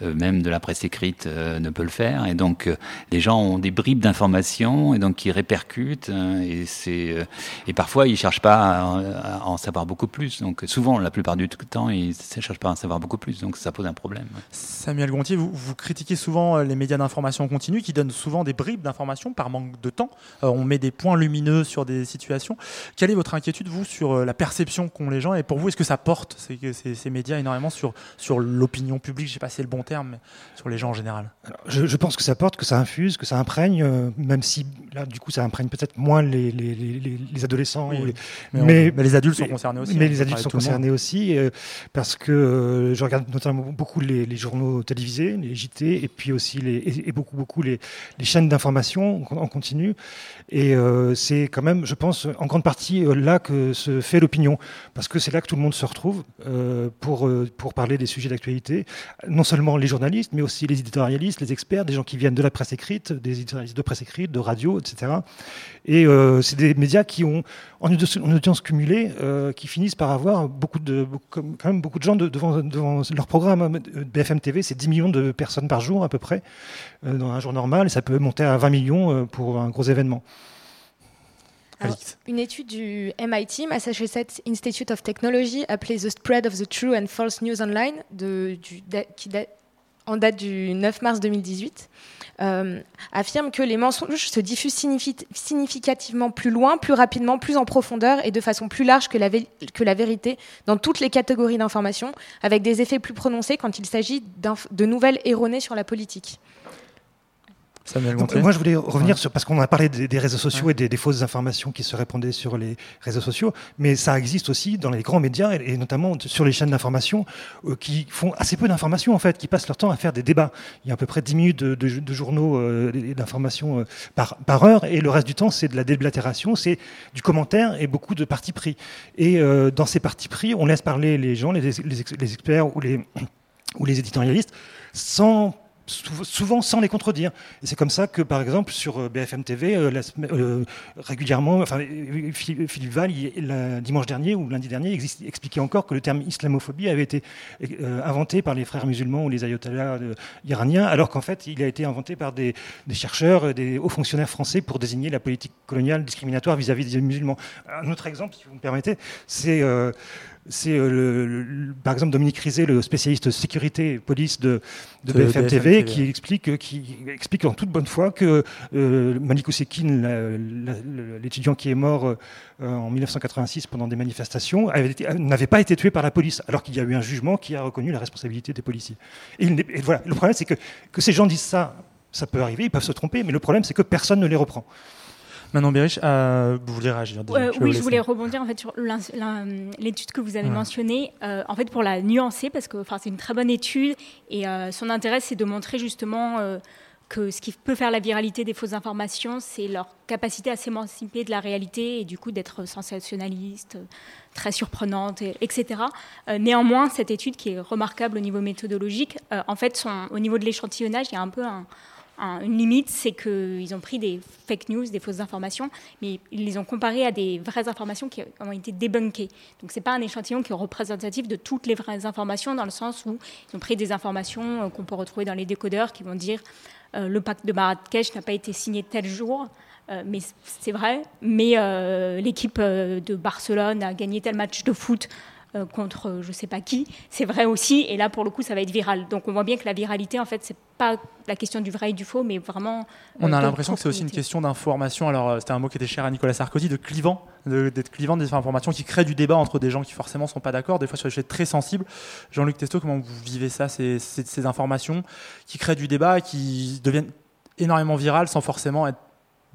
même de la presse écrite, ne peut le faire. Et donc, les gens ont des bribes d'informations et donc qui répercutent. hein, et c'est et parfois ils cherchent pas à, à en savoir beaucoup plus. Donc, souvent, la plupart du temps, ils ne cherchent pas à en savoir beaucoup plus. Donc, ça pose un problème. ouais. Samuel Gontier, vous, vous critiquez souvent euh, les médias d'information continue qui donnent souvent des bribes d'information par manque de temps. Euh, on met des points lumineux sur des situations. Quelle est votre inquiétude, vous, sur euh, la perception qu'ont les gens? Et pour vous, est-ce que ça porte ces, ces- ces médias énormément sur, sur l'opinion publique? Je ne sais pas si c'est le bon terme, mais sur les gens en général. Je, je pense que ça porte, que ça infuse, que ça imprègne, euh, même si là, du coup, ça imprègne peut-être moins les, les, les- les- les adolescents. Oui, ou les- mais on- mais les adultes sont concernés aussi, Mais hein, les adultes sont concernés aussi, euh, parce que euh, je regarde notamment beaucoup les, les journaux télévisés, les JT, et puis aussi les, et, et beaucoup, beaucoup les, les chaînes d'information en en continu. Et euh, c'est quand même, je pense, en grande partie euh, là que se fait l'opinion, parce que c'est là que tout le monde se retrouve euh, pour, euh, pour parler des sujets d'actualité. Non seulement les journalistes, mais aussi les éditorialistes, les experts, des gens qui viennent de la presse écrite, des éditorialistes de presse écrite, de radio, etc. Et euh, c'est des médias qui ont, en audience, en audience cumulée, euh, qui finissent par avoir beaucoup de, beaucoup- quand même beaucoup de gens de- devant, devant leur programme. BFM TV, c'est 10 millions de personnes par jour à peu près, euh, dans un jour normal, et ça peut monter à 20 millions pour un gros événement. Alors, une étude du MIT, Massachusetts Institute of Technology, appelée The Spread of the True and False News Online, de, du, da- qui en date du 9 mars 2018, euh, affirme que les mensonges se diffusent significativement plus loin, plus rapidement, plus en profondeur et de façon plus large que la, que la vérité dans toutes les catégories d'informations, avec des effets plus prononcés quand il s'agit de nouvelles erronées sur la politique moi, je voulais revenir sur, parce qu'on a parlé des, réseaux sociaux et des, fausses informations qui se répandaient sur les réseaux sociaux, mais ça existe aussi dans les grands médias et, notamment sur les chaînes d'information euh, qui font assez peu d'informations en fait, qui passent leur temps à faire des débats. Il y a à peu près 10 minutes de, journaux euh, d'informations euh, par, par, heure et le reste du temps, c'est de la déblatération, c'est du commentaire et beaucoup de partis pris. Et dans ces partis pris, on laisse parler les gens, les, les experts ou les, ou les éditorialistes sans souvent sans les contredire. Et c'est comme ça que, par exemple, sur euh, BFM TV, euh, euh, régulièrement, Philippe Val, dimanche dernier ou lundi dernier, expliquait encore que le terme islamophobie avait été inventé par les frères musulmans ou les ayatollahs iraniens, alors qu'en fait, il a été inventé par des, chercheurs, des hauts fonctionnaires français pour désigner la politique coloniale discriminatoire vis-à-vis des musulmans. Un autre exemple, si vous me permettez, c'est c'est euh, par exemple Dominique Rizet, le spécialiste sécurité et police de, BFM, TV, qui explique, qui explique en toute bonne foi que euh, Malik l'étudiant qui est mort euh, en 1986 pendant des manifestations, n'avait pas été tué par la police, alors qu'il y a eu un jugement qui a reconnu la responsabilité des policiers. Et, voilà, le problème, c'est que, que ces gens disent ça, ça peut arriver, ils peuvent se tromper, mais le problème, c'est que personne ne les reprend. Manon Bérich, euh, vous voulez réagir Oui, je voulais rebondir en fait sur l'étude que vous avez mentionnée. Euh, en fait, pour la nuancer, parce que c'est une très bonne étude et euh, son intérêt, c'est de montrer justement que ce qui peut faire la viralité des fausses informations, c'est leur capacité à s'émanciper de la réalité et du coup d'être sensationnaliste, très surprenante, etc. néanmoins, cette étude qui est remarquable au niveau méthodologique, en fait, au niveau de l'échantillonnage, il y a un peu un, une limite, c'est qu'ils ont pris des fake news, des fausses informations, mais ils les ont comparées à des vraies informations qui ont été débunkées. Donc ce n'est pas un échantillon qui est représentatif de toutes les vraies informations, dans le sens où ils ont pris des informations euh, qu'on peut retrouver dans les décodeurs qui vont dire euh, le pacte de Marrakech n'a pas été signé tel jour. Euh, mais c'est vrai, mais l'équipe de Barcelone a gagné tel match de foot euh, contre euh, je ne sais pas qui, c'est vrai aussi. Et là, pour le coup, ça va être viral. Donc on voit bien que la viralité, en fait, c'est pas la question du vrai et du faux, mais vraiment. On a euh, l'impression que c'est aussi une question d'information. Alors c'était un mot qui était cher à Nicolas Sarkozy, de clivant, d'être clivant des informations qui créent du débat entre des gens qui forcément sont pas d'accord, des fois sur des sujets très sensibles. Jean-Luc Testo, comment vous vivez ça, ces, ces, informations qui créent du débat qui deviennent énormément virales sans forcément être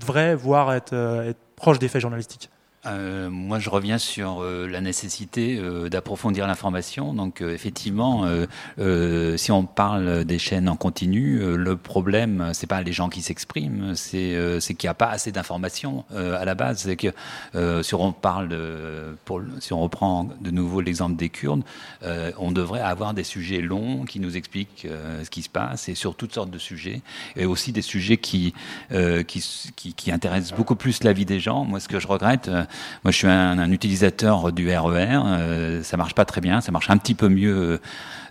vraies, voire être, être proches des faits journalistiques? Euh, moi, je reviens sur euh, la nécessité euh, d'approfondir l'information. Donc, effectivement, si on parle des chaînes en continu, le problème, c'est pas les gens qui s'expriment, c'est qu'il n'y a pas assez d'informations à la base. C'est que si on parle, pour, si on reprend de nouveau l'exemple des Kurdes, on devrait avoir des sujets longs qui nous expliquent ce qui se passe et sur toutes sortes de sujets, et aussi des sujets qui, qui, qui, qui intéressent beaucoup plus la vie des gens. Moi, ce que je regrette, moi, je suis un, utilisateur du RER. E euh, ça marche pas très bien. Ça marche un petit peu mieux euh,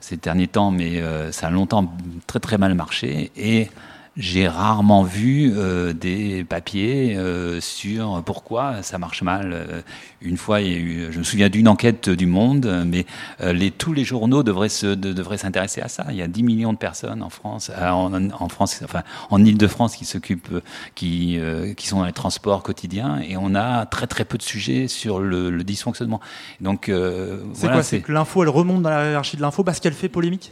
ces derniers temps, mais euh, ça a longtemps très très mal marché. Et j'ai rarement vu euh, des papiers euh, sur pourquoi ça marche mal. Euh, une fois, il y a eu, je me souviens d'une enquête du Monde, mais les, tous les journaux devraient se de, devraient s'intéresser à ça. Il y a 10 millions de personnes en France, en, en, France, enfin en Île-de-France qui s'occupent, qui qui sont dans les transports quotidiens, et on a très très peu de sujets sur le, le dysfonctionnement. Donc c'est quoi C'est que l'info elle remonte dans la hiérarchie de l'info parce qu'elle fait polémique?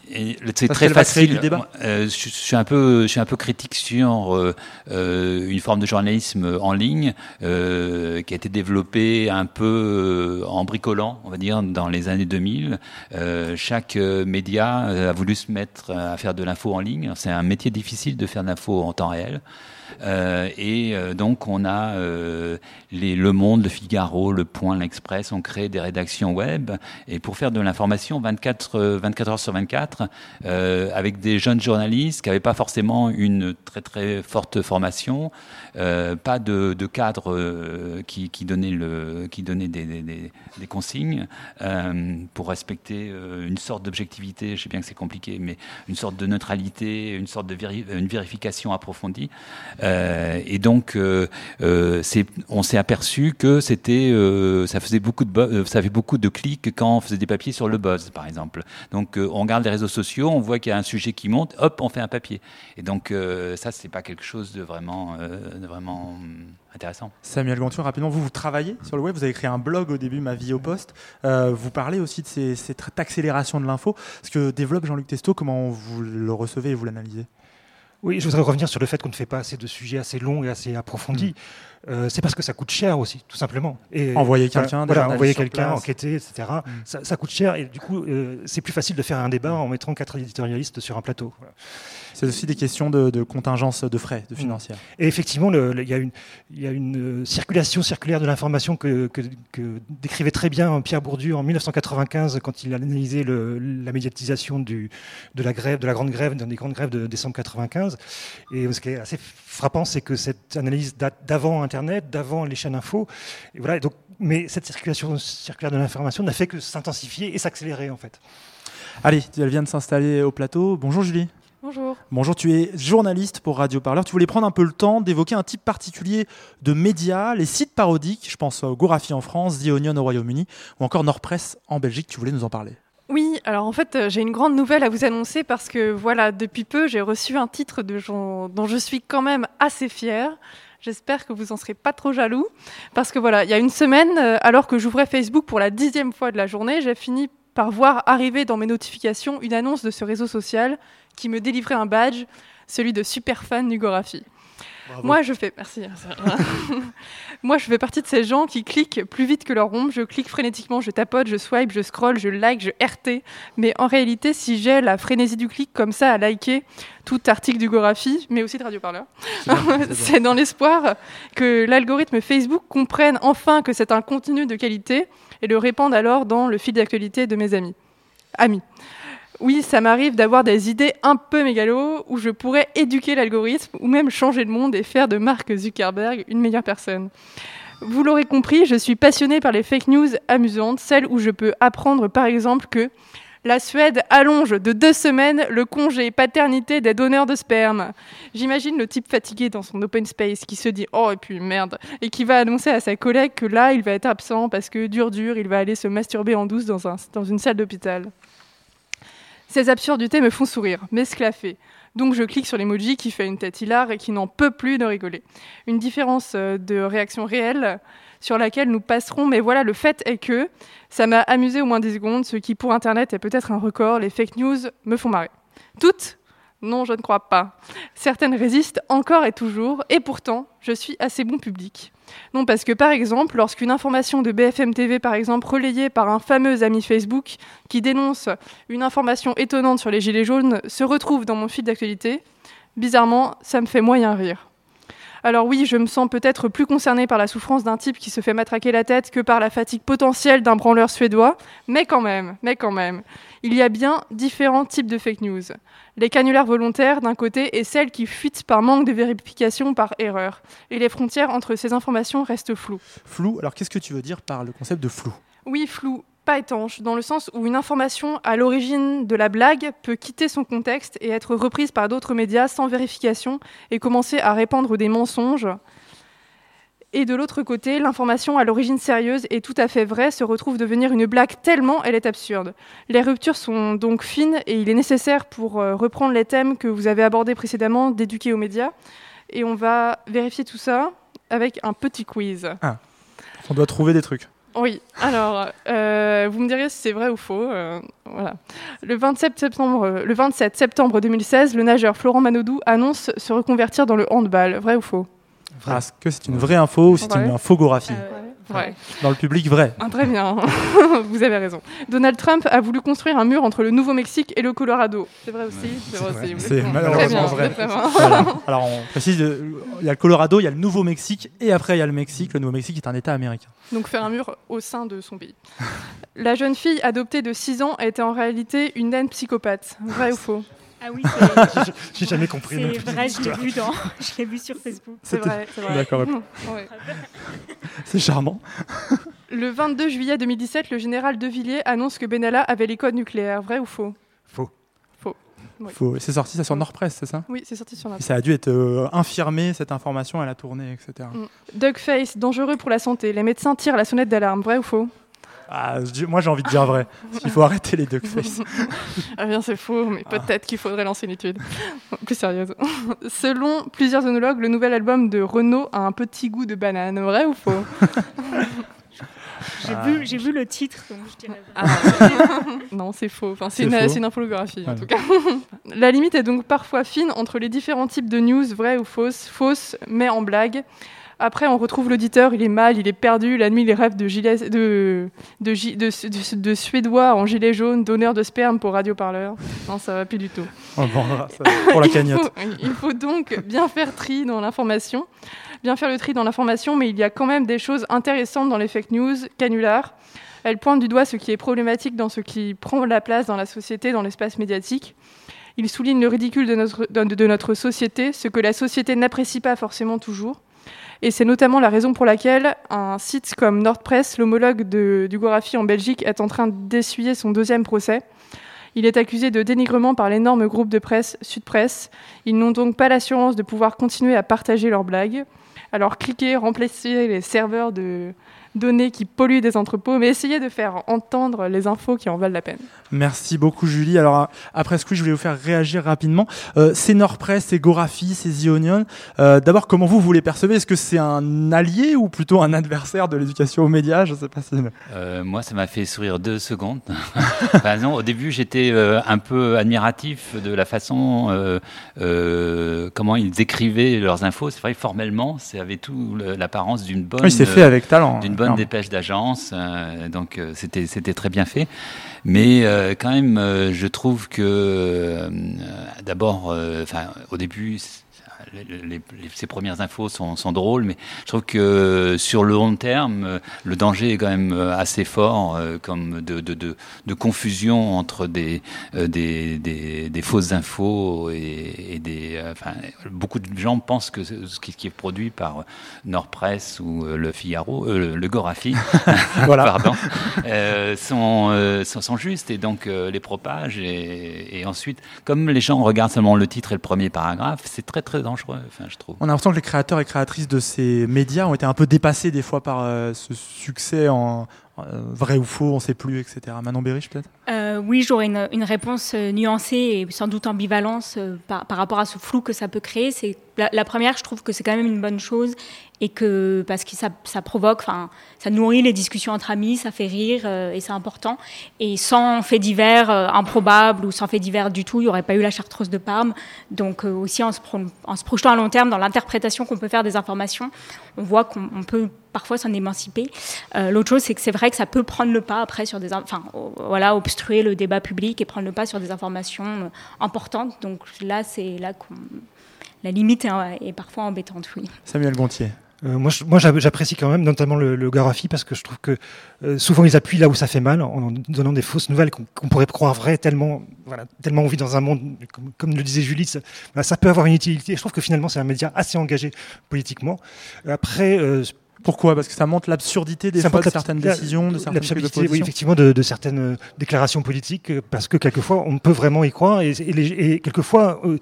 C'est très facile. Du débat? je, je suis un peu, je suis un peu critique sur euh, euh, une forme de journalisme en ligne euh, qui a été développée un peu en bricolant, on va dire, dans les années 2000. chaque média a voulu se mettre à faire de l'info en ligne. C'est un métier difficile de faire de l'info en temps réel. Euh, et euh, donc on a euh, Le Monde, Le Figaro, Le Point, l'Express, on crée des rédactions web et pour faire de l'information 24, 24 heures sur 24 avec des jeunes journalistes qui n'avaient pas forcément une très très forte formation, pas de, cadre qui, donnait, des, consignes pour respecter une sorte d'objectivité, je sais bien que c'est compliqué, mais une sorte de neutralité, une sorte de vérification approfondie. Euh, et donc, euh, euh, on s'est aperçu que c'était, ça faisait beaucoup de, ça fait beaucoup de clics quand on faisait des papiers sur le buzz, par exemple. Donc, on regarde les réseaux sociaux, on voit qu'il y a un sujet qui monte, hop, on fait un papier. Et donc, ça, c'est pas quelque chose de vraiment, de vraiment hum, intéressant. Samuel Gantur, rapidement, vous, vous travaillez sur le web, vous avez créé un blog au début, Ma vie au poste. Vous parlez aussi de cette accélération de l'info. Ce que développe Jean-Luc Testo, comment vous le recevez et vous l'analysez? Oui, je voudrais revenir sur le fait qu'on ne fait pas assez de sujets assez longs et assez approfondis. Euh, c'est parce que ça coûte cher aussi, tout simplement. Et, Envoyer quelqu'un, voilà, envoyer enquêter, etc. Ça, ça coûte cher et du coup, euh, c'est plus facile de faire un débat en mettant quatre éditorialistes sur un plateau. Voilà. C'est aussi des questions de, de contingence de frais, de financière. Et effectivement, il y a une, il y a une euh, circulation circulaire de l'information que, que- que décrivait très bien Pierre Bourdieu en 1995 quand il a analysé le- la médiatisation du, de la grève, de la grande grève, des grandes grèves de décembre 95. Et ce qui est assez frappant, c'est que cette analyse date d'avant Internet, d'avant les chaînes info. Et voilà. et donc, mais cette circulation circulaire de l'information n'a fait que s'intensifier et s'accélérer en fait. Allez, elle vient de s'installer au plateau. Bonjour Julie. Bonjour. Bonjour, tu es journaliste pour Radio Parleur. Tu voulais prendre un peu le temps d'évoquer un type particulier de médias, les sites parodiques. Je pense au Gorafi en France, The Onion au Royaume-Uni ou encore Nordpress en Belgique. Tu voulais nous en parler. Oui, alors en fait, euh, j'ai une grande nouvelle à vous annoncer parce que voilà, depuis peu, j'ai reçu un titre de dont je suis quand même assez fière. J'espère que vous en serez pas trop jaloux. Parce que voilà, il y a une semaine, euh, alors que j'ouvrais Facebook pour la dixième fois de la journée, j'ai fini par voir arriver dans mes notifications une annonce de ce réseau social qui me délivrait un badge, celui de super fan Moi, je fais. Merci. Moi, je fais partie de ces gens qui cliquent plus vite que leur ombre. Je clique frénétiquement, je tapote, je swipe, je scroll, je like, je RT. Mais en réalité, si j'ai la frénésie du clic comme ça à liker tout article d'Ugoraphie, mais aussi de Radio Parleur, c'est dans l'espoir que l'algorithme Facebook comprenne enfin que c'est un contenu de qualité et le répande alors dans le fil d'actualité de mes amis. Amis. Oui, ça m'arrive d'avoir des idées un peu mégalo où je pourrais éduquer l'algorithme ou même changer le monde et faire de Mark Zuckerberg une meilleure personne. Vous l'aurez compris, je suis passionnée par les fake news amusantes, celles où je peux apprendre par exemple que la Suède allonge de deux semaines le congé paternité des donneurs de sperme. J'imagine le type fatigué dans son open space qui se dit Oh, et puis merde, et qui va annoncer à sa collègue que là, il va être absent parce que dur, dur, il va aller se masturber en douce dans, un, dans une salle d'hôpital. Ces absurdités me font sourire, m'esclaffer. Donc je clique sur l'emoji qui fait une tête hilar et qui n'en peut plus de rigoler. Une différence euh, de réaction réelle sur laquelle nous passerons, mais voilà, le fait est que ça m'a amusé au moins 10 secondes, ce qui pour Internet est peut-être un record, les fake news me font marrer. Toutes Non, je ne crois pas. Certaines résistent encore et toujours, et pourtant, je suis assez bon public. Non, parce que par exemple, lorsqu'une information de BFM TV, par exemple, relayée par un fameux ami Facebook qui dénonce une information étonnante sur les Gilets jaunes, se retrouve dans mon fil d'actualité, bizarrement, ça me fait moyen rire. Alors oui, je me sens peut-être plus concernée par la souffrance d'un type qui se fait matraquer la tête que par la fatigue potentielle d'un branleur suédois, mais quand même, mais quand même, il y a bien différents types de fake news. Les canulars volontaires d'un côté et celles qui fuitent par manque de vérification par erreur. Et les frontières entre ces informations restent floues. Flou, alors qu'est-ce que tu veux dire par le concept de flou? Oui, flou, pas étanche, dans le sens où une information à l'origine de la blague peut quitter son contexte et être reprise par d'autres médias sans vérification et commencer à répandre des mensonges. Et de l'autre côté, l'information à l'origine sérieuse et tout à fait vraie se retrouve devenir une blague tellement elle est absurde. Les ruptures sont donc fines et il est nécessaire pour euh, reprendre les thèmes que vous avez abordés précédemment d'éduquer aux médias. Et on va vérifier tout ça avec un petit quiz. Ah, on doit trouver des trucs. Oui, alors, euh, vous me direz si c'est vrai ou faux. euh, voilà. le, 27 septembre, euh, le 27 septembre 2016, le nageur Florent Manodou annonce se reconvertir dans le handball. Vrai ou faux? Ah, Est-ce que c'est une vraie info ou c'est une infographie? Vrai. Dans le public, vrai. Ah, très bien, vous avez raison. Donald Trump a voulu construire un mur entre le Nouveau-Mexique et le Colorado. C'est vrai aussi C'est vrai malheureusement bien, vrai. très bien. Voilà. Alors on précise, euh, il y a le Colorado, il y a le Nouveau-Mexique et après il y a le Mexique. Le Nouveau-Mexique est un État américain. Donc faire un mur au sein de son pays. La jeune fille adoptée de 6 ans était en réalité une naine psychopathe. Vrai ou faux? Ah oui, J'ai- j'ai jamais compris C'est vrai, je l'ai vu, dans... je l'ai vu sur Facebook. C'est vrai, c'est vrai. D'accord. Ouais. C'est charmant. Le 22 juillet 2017, le général De Villiers annonce que Benalla avait les codes nucléaires. Vrai ou faux? Faux. Faux. Faut- C'est sorti ça sur Nordpress, c'est ça? Oui, c'est sorti sur Nordpress. Ça a dû être euh, infirmé, cette information, à la tournée, etc. Mm. Duckface, dangereux pour la santé. Les médecins tirent la sonnette d'alarme. Vrai ou faux? Ah, moi, j'ai envie de dire vrai. Parce qu'il faut arrêter les duckface. Ah bien, c'est faux, mais peut-être qu'il faudrait lancer une étude plus sérieuse. Selon plusieurs œnologues, le nouvel album de Renault a un petit goût de banane. Vrai ou faux? J'ai Ah. vu, j'ai vu le titre, donc je dirais. Ah, non, c'est faux. Enfin, c'est une, une infographie, en tout cas. La limite est donc parfois fine entre les différents types de news, vraies ou fausses, fausses, mais en blague. Après, on retrouve l'auditeur, il est mal, il est perdu. La nuit, il rêve de, gilet, de, de, Suédois en gilet jaune, donneur de sperme pour radioparleur. Non, ça va plus du tout. Ça pour la Il cagnotte. faut- Il faut donc bien faire tri dans l'information, bien faire le tri dans l'information, mais il y a quand même des choses intéressantes dans les fake news canulars. Elles pointent du doigt ce qui est problématique dans ce qui prend la place dans la société, dans l'espace médiatique. Ils soulignent le ridicule de notre, de- de notre société, ce que la société n'apprécie pas forcément toujours. Et c'est notamment la raison pour laquelle un site comme Nordpress, l'homologue du Gorafi en Belgique, est en train d'essuyer son deuxième procès. Il est accusé de dénigrement par l'énorme groupe de presse Sud Presse. Ils n'ont donc pas l'assurance de pouvoir continuer à partager leurs blagues. Alors cliquez, remplissez les serveurs de données qui polluent des entrepôts, mais essayez de faire entendre les infos qui en valent la peine. Merci beaucoup Julie. Alors euh, après ce quiz, je voulais vous faire réagir rapidement. Euh, c'est Nordpress, c'est Gorafi, c'est The Onion. Euh, D'abord, comment vous vous les percevez? Est-ce que c'est un allié ou plutôt un adversaire de l'éducation aux médias? Je sais pas si. Euh, moi, ça m'a fait sourire deux secondes. Non, au début, j'étais euh, un peu admiratif de la façon euh, euh, comment ils écrivaient leurs infos. C'est vrai, formellement, ça avait tout l'apparence d'une bonne, Oui, c'est fait avec talent. d'une bonne dépêche d'agence. euh, donc, euh, c'était c'était très bien fait. Mais euh, quand même, je trouve que d'abord, enfin, au début. Les- ces premières infos sont, sont drôles, mais je trouve que euh, sur le long terme, euh, le danger est quand même euh, assez fort, euh, comme de, de, de, de confusion entre des, euh, des, des, des fausses infos et, et des. Enfin, beaucoup de gens pensent que ce qui, ce qui est produit par Nordpress ou le Figaro, euh, le, Gorafi, Voilà. pardon, euh, sont, euh, sont, sont justes et donc euh, les propagent. Et, et ensuite, comme les gens regardent seulement le titre et le premier paragraphe, c'est très très dangereux, enfin, je trouve. On a l'impression que les créateurs et créatrices de ces médias ont été un peu dépassés des fois par euh, ce succès en euh, vrai ou faux, on sait plus, etc. Manon Berich peut-être? Euh, oui, j'aurais une, une réponse euh, nuancée et sans doute ambivalence euh, par, par rapport à ce flou que ça peut créer. C'est la, la première, je trouve que c'est quand même une bonne chose et que parce que ça, ça provoque, enfin, ça nourrit les discussions entre amis, ça fait rire euh, et c'est important. Et sans fait divers euh, improbables ou sans fait divers du tout, il n'y aurait pas eu la chartreuse de Parme. Donc euh, aussi en se, projetant à long terme dans l'interprétation qu'on peut faire des informations, on voit qu'on on peut parfois s'en émanciper. L'autre chose, c'est que c'est vrai que ça peut prendre le pas après sur des, in- enfin, voilà, obstruer le débat public et prendre le pas sur des informations importantes. Donc là, c'est là qu'on la limite est, parfois embêtante. Samuel Gontier. Euh, moi, j'apprécie quand même, notamment le, le Gorafi, parce que je trouve que euh, souvent ils appuient là où ça fait mal, en, donnant des fausses nouvelles qu'on qu'on pourrait croire vraies, tellement, voilà, tellement on vit dans un monde, comme, comme le disait Julie, ça, voilà, ça peut avoir une utilité. Je trouve que finalement, c'est un média assez engagé politiquement. Après, euh, Pourquoi? Parce que ça montre l'absurdité des ça fois montre de certaines décisions, de certaines de oui, effectivement, de, de certaines euh, déclarations politiques, euh, parce que quelquefois, on peut vraiment y croire, et, et les- et quelquefois, euh,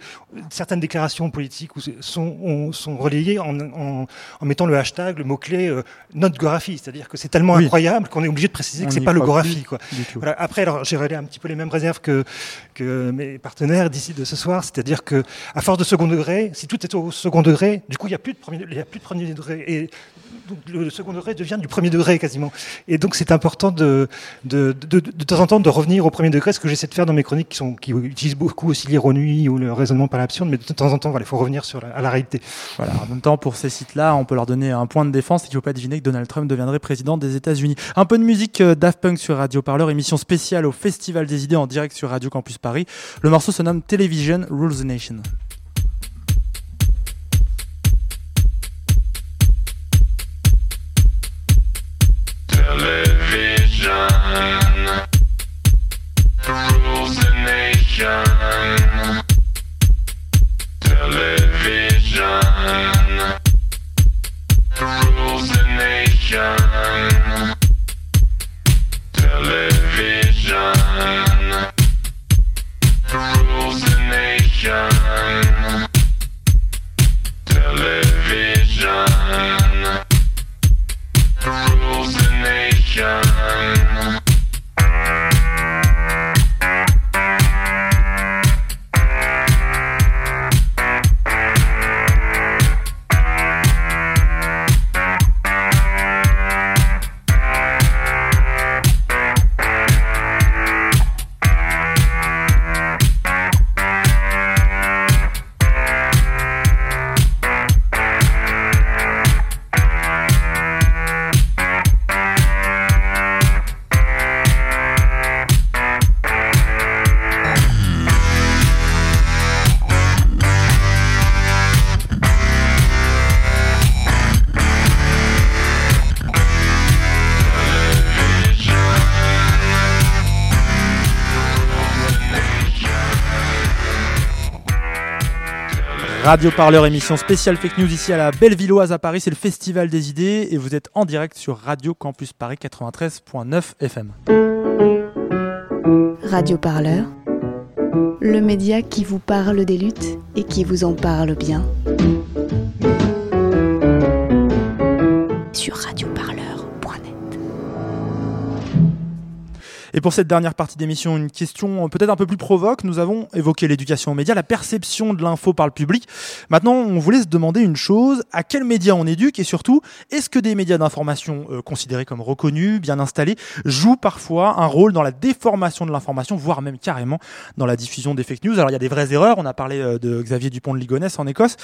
certaines déclarations politiques sont, on- sont relayées en, en- en mettant le hashtag, le mot-clé euh, notre Gorafi, c'est-à-dire que c'est tellement Oui. incroyable qu'on est obligé de préciser On que c'est pas le Gorafi. Quoi. Voilà. Après, alors, j'ai relais un petit peu les mêmes réserves que, que mes partenaires d'ici de ce soir, c'est-à-dire que à force de second degré, si tout est au second degré, du coup, il n'y a plus de premier, il y a plus de premier degré. Et le second degré devient du premier degré quasiment. Et donc, c'est important de temps en temps de revenir au premier degré, ce que j'essaie de faire dans mes chroniques qui, sont, qui utilisent beaucoup aussi l'ironie ou le raisonnement par l'absurde, mais de temps en temps, il faut revenir sur la, à la réalité. Voilà. En même temps, pour ces sites-là, on peut leur donner un point de défense. C'est qu'il ne faut pas deviner que Donald Trump deviendrait président des États-Unis. Un peu de musique euh, Daft Punk sur Radio Parleur, émission spéciale au Festival des idées en direct sur Radio Campus Paris. Le morceau se nomme Television Rules the Nation. Television rules the nation. Television rules the nation. Radio Parleur, émission spéciale fake news ici à la Bellevilloise à Paris, c'est le Festival des idées et vous êtes en direct sur Radio Campus Paris 93.9 FM. Radio Parleur, le média qui vous parle des luttes et qui vous en parle bien. Et pour cette dernière partie d'émission, une question peut-être un peu plus provoque. Nous avons évoqué l'éducation aux médias, la perception de l'info par le public. Maintenant, on voulait se demander une chose à quels médias on éduque et surtout, est-ce que des médias d'information euh, considérés comme reconnus, bien installés, jouent parfois un rôle dans la déformation de l'information, voire même carrément dans la diffusion des fake news? Alors, il y a des vraies erreurs. On a parlé euh, de Xavier Dupont de Ligonnès en Écosse.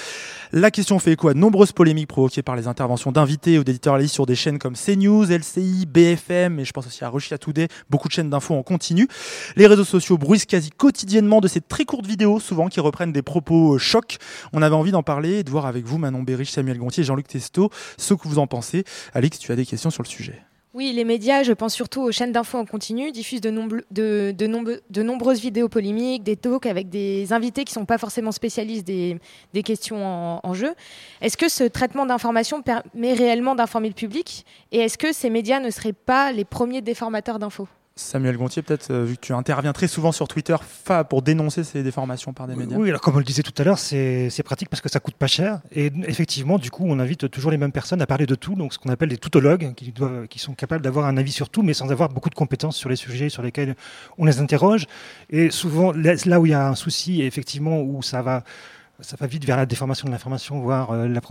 La question fait écho à de nombreuses polémiques provoquées par les interventions d'invités ou d'éditorialistes sur des chaînes comme CNews, LCI, BFM, et je pense aussi à Russia Today, beaucoup de chaînes d'infos en continu. Les réseaux sociaux bruissent quasi quotidiennement de ces très courtes vidéos, souvent qui reprennent des propos euh, chocs. On avait envie d'en parler et de voir avec vous, Manon Berich, Samuel Gontier, Jean-Luc Testo, ce que vous en pensez. Alix, tu as des questions sur le sujet. Oui, les médias, je pense surtout aux chaînes d'infos en continu, diffusent de, nombre- de, de nombre- de nombreuses vidéos polémiques, des talks avec des invités qui ne sont pas forcément spécialistes des, questions en jeu. Est-ce que ce traitement d'information permet réellement d'informer le public? Et est-ce que ces médias ne seraient pas les premiers déformateurs d'infos? Samuel Gontier, peut-être, euh, vu que tu interviens très souvent sur Twitter fa- pour dénoncer ces déformations par des médias. Oui, alors comme on le disait tout à l'heure, c'est pratique parce que ça coûte pas cher. Et effectivement, du coup, on invite toujours les mêmes personnes à parler de tout, donc ce qu'on appelle des toutologues, qui, doivent, qui sont capables d'avoir un avis sur tout, mais sans avoir beaucoup de compétences sur les sujets sur lesquels on les interroge. Et souvent, là où il y a un souci, effectivement, où ça va ça va vite vers la déformation de l'information, voire euh, la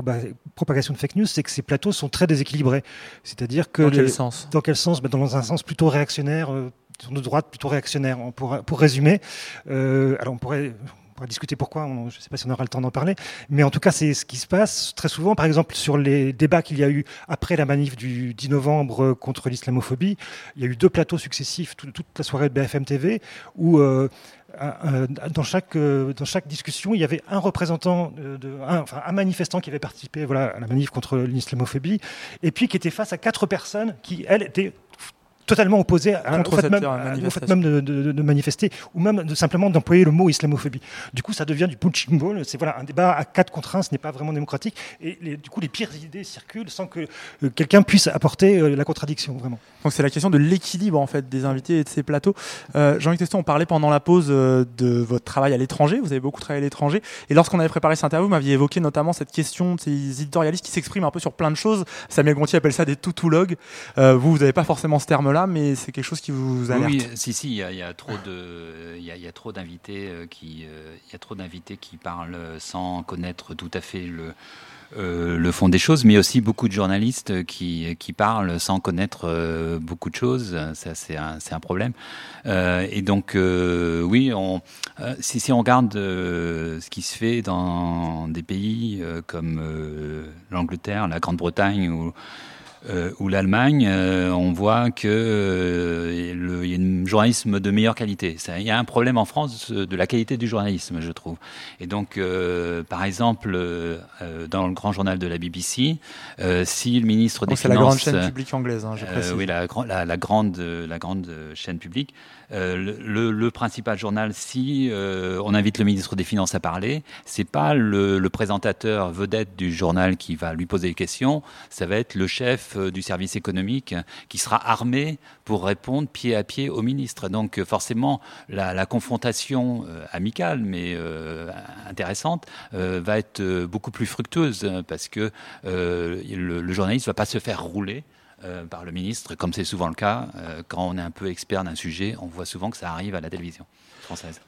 propagation de fake news, c'est que ces plateaux sont très déséquilibrés. C'est-à-dire que Dans quel les- sens? Dans quel sens? Ben, Dans un sens plutôt réactionnaire, euh, de droite plutôt réactionnaire. On pourra- pour résumer, euh, alors on pourrait pourra discuter pourquoi, on- je ne sais pas si on aura le temps d'en parler, mais en tout cas c'est ce qui se passe très souvent, par exemple sur les débats qu'il y a eu après la manif du 10 novembre euh, contre l'islamophobie, il y a eu deux plateaux successifs tout- toute la soirée de BFM TV où euh, dans, chaque, euh, dans chaque discussion, il y avait un représentant, un, enfin, un manifestant qui avait participé voilà, à la manif contre l'islamophobie, et puis qui était face à quatre personnes qui, elles, étaient totalement opposées à, Contre au fait, cette même, euh, à- au fait même de, de- de manifester, ou même de, simplement d'employer le mot islamophobie. Du coup, ça devient du punching ball. C'est voilà, un débat à quatre contre un, ce n'est pas vraiment démocratique. Et les- du coup, les pires idées circulent sans que euh, quelqu'un puisse apporter euh, la contradiction, vraiment. Donc c'est la question de l'équilibre en fait des invités et de ces plateaux. Euh, Jean-Luc Teston, on parlait pendant la pause de votre travail à l'étranger. Vous avez beaucoup travaillé à l'étranger. Et lorsqu'on avait préparé cette interview, vous m'aviez évoqué notamment cette question de ces éditorialistes qui s'expriment un peu sur plein de choses. Samuel Gontier appelle ça des toutologues. Euh, vous, vous n'avez pas forcément ce terme-là, mais c'est quelque chose qui vous alerte. Oui, si, si, il y a, il y a trop de, il y a, il y a trop d'invités euh, qui, euh, il y a trop d'invités qui parlent sans connaître tout à fait le. euh, le fond des choses, mais aussi beaucoup de journalistes qui, qui parlent sans connaître euh, beaucoup de choses. Ça, c'est un, problème. Euh, et donc, oui, on, si, si on regarde ce qui se fait dans des pays comme l'Angleterre, la Grande-Bretagne ou euh, ou l'Allemagne, euh, on voit que euh, le- y a un journalisme de meilleure qualité. Il y a un problème en France de la qualité du journalisme, je trouve. Et donc, euh, par exemple, euh, euh, dans le grand journal de la BBC, euh, si le ministre des Donc, c'est la Finances, grande chaîne publique anglaise, hein, je précise. oui, la, la, la grande, la grande chaîne publique. Euh, le, le- principal journal, si euh, on invite le ministre des Finances à parler, c'est pas le, le présentateur vedette du journal qui va lui poser des questions, ça va être le chef euh, du service économique qui sera armé pour répondre pied à pied au ministre. Donc forcément, la, la confrontation amicale mais intéressante va être beaucoup plus fructueuse parce que le, le journaliste va pas se faire rouler euh, par le ministre, comme c'est souvent le cas. Euh, quand on est un peu expert d'un sujet, on voit souvent que ça arrive à la télévision française.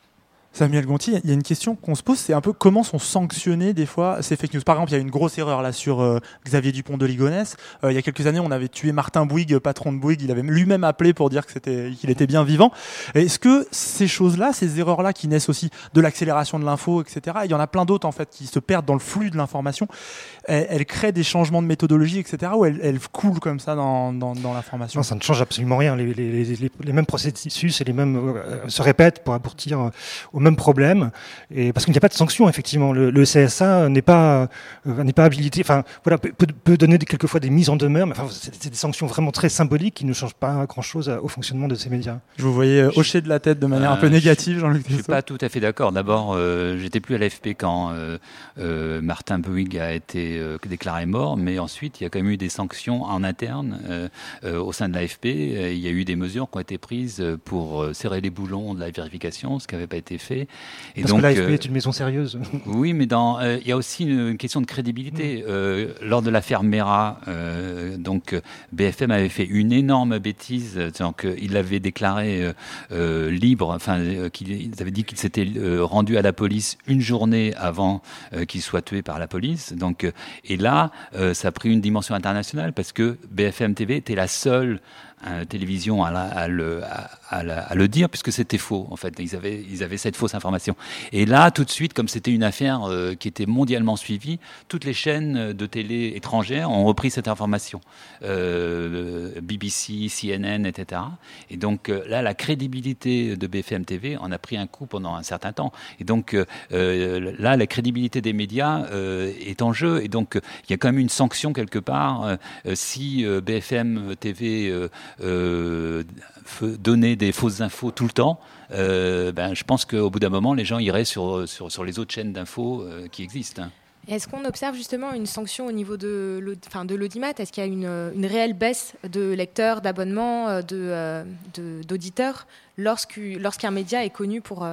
Samuel Gontier, il y a une question qu'on se pose, c'est un peu comment sont sanctionnés des fois ces fake news. Par exemple, il y a une grosse erreur là sur euh, Xavier Dupont de Ligonnès. Euh, il y a quelques années, on avait tué Martin Bouygues, patron de Bouygues. Il avait lui-même appelé pour dire que c'était qu'il était bien vivant. Est-ce que ces choses-là, ces erreurs-là, qui naissent aussi de l'accélération de l'info, etc. Il y en a plein d'autres en fait qui se perdent dans le flux de l'information. Elles, elles créent des changements de méthodologie, etc. Ou elles, elles coulent comme ça dans, dans, l'information? Ça ne change absolument rien. Les, mêmes processus et les mêmes euh, se répètent pour aboutir au même mêmes problèmes, et parce qu'il n'y a pas de sanction, effectivement. Le, le CSA n'est pas, euh, n'est pas habilité, enfin, voilà, peut, donner des- quelquefois des mises en demeure, mais enfin, c'est c'est des sanctions vraiment très symboliques qui ne changent pas grand-chose à- au fonctionnement de ces médias. Je vous voyais euh, hocher de la tête de manière un peu Euh, négative, Jean-Luc Je suis pas tout à fait d'accord. D'abord, euh, j'étais plus à l'AFP quand euh, euh, Martin Bouygues a été euh, déclaré mort, mais ensuite il y a quand même eu des sanctions en interne euh, euh, au sein de l'AFP. Euh, Il y a eu des mesures qui ont été prises euh, pour euh, serrer les boulons de la vérification, ce qui n'avait pas été fait. Et Parce donc, que l'AFP euh, est une maison sérieuse. oui, mais dans, euh, il y a aussi une, une question de crédibilité. Euh, lors de l'affaire Mera, donc BFM avait fait une énorme bêtise. Donc, il avait déclaré libre, enfin, euh, qu'il ils avaient dit qu'il s'était rendu à la police une journée avant qu'il soit tué par la police. Donc, et là, ça a pris une dimension internationale parce que BFM TV était la seule euh, télévision à, à le, à, à à dire puisque c'était faux en fait. Ils avaient ils avaient cette fausse information. Et là tout de suite comme c'était une affaire euh, qui était mondialement suivie toutes les chaînes de télé étrangères ont repris cette information. Euh, BBC CNN etc et donc euh, là la crédibilité de BFM TV en a pris un coup pendant un certain temps. Et donc là la crédibilité des médias est en jeu. Et donc il y a quand même une sanction quelque part si BFM TV euh, donnait des fausses infos tout le temps, euh, ben, je pense qu'au bout d'un moment, les gens iraient sur, sur, les autres chaînes d'infos euh, qui existent. hein. Est-ce qu'on observe justement une sanction au niveau de de l'audimat? Est-ce qu'il y a une, une réelle baisse de lecteurs, d'abonnements, de, de- d'auditeurs lorsqu'u- lorsqu'un média est connu pour,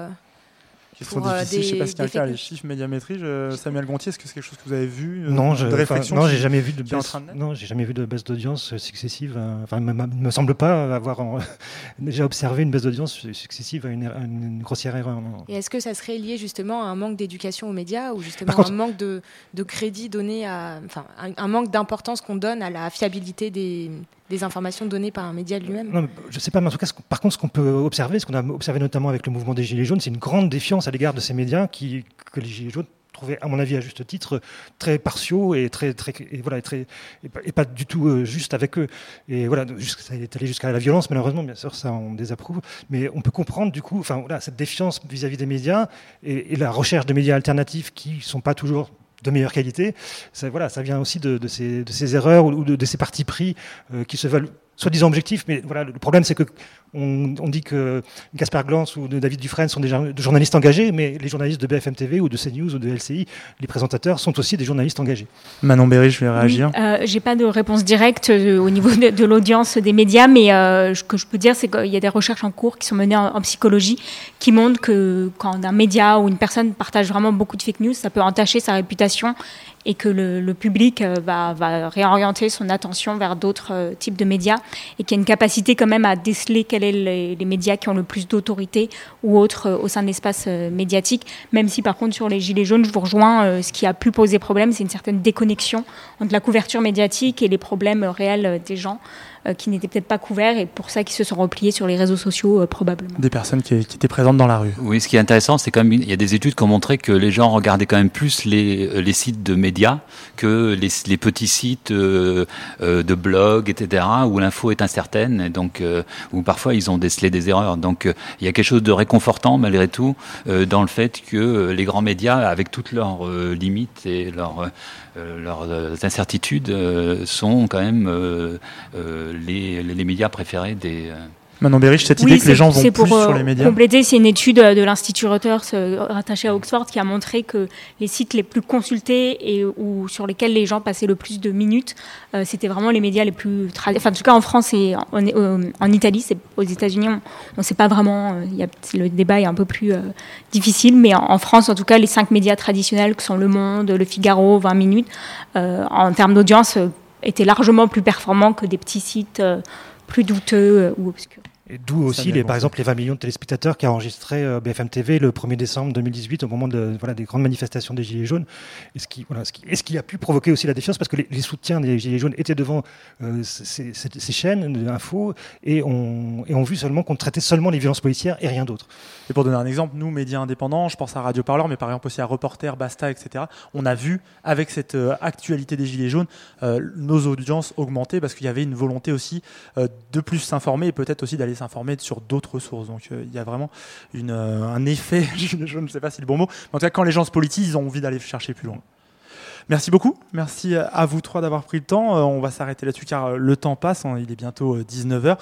Question pour, euh, difficile, je sais des- pas si des quelqu'un les chiffres médiamétrie. Je- Samuel Gontier, est-ce que c'est quelque chose que vous avez vu euh, Non, je, de réflexion non, j'ai jamais vu de baisse. train de naître Non, j'ai jamais vu de baisse d'audience euh, successive. euh, Enfin, il me, me semble pas avoir en- déjà observé une baisse d'audience successive à une, à une grossière erreur. non. Et est-ce que ça serait lié justement à un manque d'éducation aux médias ou justement contre- un manque de, de crédit donné à. Enfin, un, un manque d'importance qu'on donne à la fiabilité des, des informations données par un média lui-même Non, je sais pas, mais en tout cas, par contre, ce qu'on peut observer, ce qu'on a observé notamment avec le mouvement des Gilets jaunes, c'est une grande défiance à l'égard de ces médias que les Gilets jaunes trouvaient, à mon avis, à juste titre, très partiaux et très, très, et voilà, très, et pas, du tout euh, juste avec eux. Et voilà, ça est allé jusqu'à la violence, malheureusement, bien sûr, ça on désapprouve. Mais on peut comprendre, du coup, voilà, cette défiance vis-à-vis des médias et, la recherche de médias alternatifs qui sont pas toujours de meilleure qualité, ça, voilà, ça vient aussi de, ces, erreurs ou de, de ces partis pris euh, qui se veulent soi-disant objectifs, mais voilà, le problème c'est que on, on dit que Gaspard Glance ou de David Dufresne sont des jour- des journalistes engagés, mais les journalistes de BFM TV ou de CNews ou de LCI, les présentateurs sont aussi des journalistes engagés. Manon Berry, je vais réagir. Oui, euh, J'ai pas de réponse directe euh, au niveau de, de l'audience des médias, mais euh, ce que je peux dire, c'est qu'il y a des recherches en cours qui sont menées en, en psychologie qui montrent que quand un média ou une personne partage vraiment beaucoup de fake news, ça peut entacher sa réputation et que le, le public euh, va, va réorienter son attention vers d'autres euh, types de médias et qu'il y a une capacité quand même à déceler quels sont les, médias qui ont le plus d'autorité ou autres euh, au sein de l'espace médiatique, même si par contre sur les Gilets jaunes, je vous rejoins, ce qui a pu poser problème, c'est une certaine déconnexion entre la couverture médiatique et les problèmes réels des gens qui n'étaient peut-être pas couverts et pour ça qu'ils se sont repliés sur les réseaux sociaux euh, probablement. Des personnes qui, qui étaient présentes dans la rue. Oui, ce qui est intéressant, c'est quand même, il y a des études qui ont montré que les gens regardaient quand même plus les, euh, les sites de médias que les, les petits sites euh, euh, de blogs, etc., où l'info est incertaine, et donc euh, où parfois ils ont décelé des erreurs. Donc euh, il y a quelque chose de réconfortant malgré tout euh, dans le fait que euh, les grands médias, avec toutes leurs euh, limites et leurs euh, leurs euh, incertitudes, euh, sont quand même euh, euh, les, les médias préférés des euh, Manon Berry, cette Oui, idée que les gens vont plus pour, sur euh, les médias. Compléter, c'est une étude euh, de l'Institut Reuters euh, rattaché à Oxford qui a montré que les sites les plus consultés et ou sur lesquels les gens passaient le plus de minutes, euh, c'était vraiment les médias les plus Enfin, en tout cas, en France et en, en- en Italie, c'est aux États-Unis, on ne sait pas vraiment. euh, il y a, le débat est un peu plus euh, difficile, mais en, en France, en tout cas, les cinq médias traditionnels que sont Le Monde, Le Figaro, 20 minutes, euh, en termes d'audience, euh, étaient largement plus performants que des petits sites euh, plus douteux euh, ou obscurs. D'où aussi, les, par exemple, les 20 millions de téléspectateurs qui a enregistré euh, BFM TV le 1er décembre 2018 au moment de, voilà, des grandes manifestations des Gilets jaunes. Et ce qui, voilà, ce qui, et ce qui a pu provoquer aussi la défiance parce que les, les soutiens des Gilets jaunes étaient devant euh, ces, ces- ces chaînes d'infos et ont, et ont vu seulement qu'on traitait seulement les violences policières et rien d'autre. Et pour donner un exemple, nous, médias indépendants, je pense à Radio Parleur, mais par exemple aussi à Reporter, Basta, etc., on a vu, avec cette euh, actualité des Gilets jaunes, euh, nos audiences augmenter parce qu'il y avait une volonté aussi euh, de plus s'informer et peut-être aussi d'aller s'informer sur d'autres sources. Donc euh, il y a vraiment une, euh, un effet, je ne sais pas si c'est le bon mot, mais en tout cas quand les gens se politisent, ils ont envie d'aller chercher plus loin. Merci beaucoup. Merci à vous trois d'avoir pris le temps. Euh, on va s'arrêter là-dessus car euh, le temps passe. hein, il est bientôt 19h.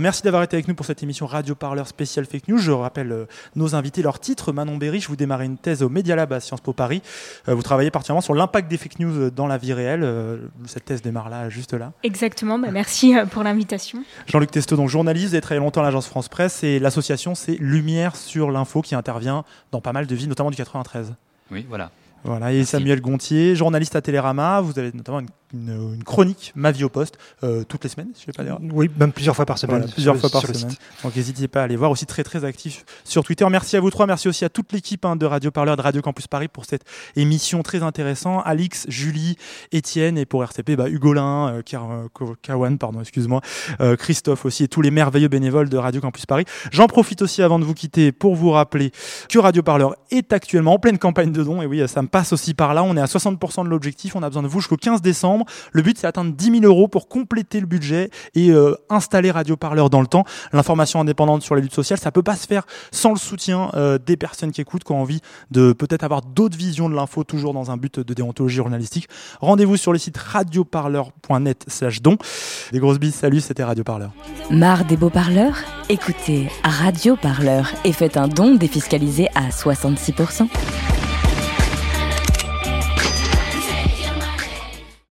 merci d'avoir été avec nous pour cette émission Radio Parleur spéciale Fake News. Je rappelle euh, nos invités, leur titre. Manon Berry, vous démarrez une thèse au Media Lab à Sciences Po Paris. Euh, vous travaillez particulièrement sur l'impact des fake news dans la vie réelle. Euh, Cette thèse démarre là, juste là. Exactement, bah, merci euh, pour l'invitation. Jean-Luc Testo, donc journaliste, vous avez travaillé longtemps à l'agence France Presse et l'association c'est Lumière sur l'info qui intervient dans pas mal de villes, notamment du 93. Oui, voilà. Voilà, et Samuel Gontier, journaliste à Télérama, vous avez notamment une, une- une chronique Ma vie au poste euh, toutes les semaines, je sais pas dire. Oui, même plusieurs fois par semaine. Voilà, plusieurs fois par semaine. Donc n'hésitez pas à aller voir aussi très très actif sur Twitter. Merci à vous trois, merci aussi à toute l'équipe hein, de Radio Parleur de Radio Campus Paris pour cette émission très intéressante. Alix, Julie, Étienne et pour RCP, bah, Hugolin, euh, euh, Kawan, pardon, excuse-moi, euh, Christophe aussi et tous les merveilleux bénévoles de Radio Campus Paris. J'en profite aussi avant de vous quitter pour vous rappeler que Radio Parleur est actuellement en pleine campagne de dons. Et oui, ça me passe aussi par là. On est à 60% de l'objectif. On a besoin de vous jusqu'au 15 décembre. Le but, c'est d'atteindre 10 000 euros pour compléter le budget et euh, installer Radio Parleur dans le temps. L'information indépendante sur les luttes sociales, ça peut pas se faire sans le soutien euh, des personnes qui écoutent, qui ont envie de peut-être avoir d'autres visions de l'info, toujours dans un but de déontologie journalistique. Rendez-vous sur le site radioparleur.net slash don. Des grosses bises, salut, c'était Radio Parleur. Marre des beaux parleurs? Écoutez Radio Parleur et faites un don défiscalisé à 66%.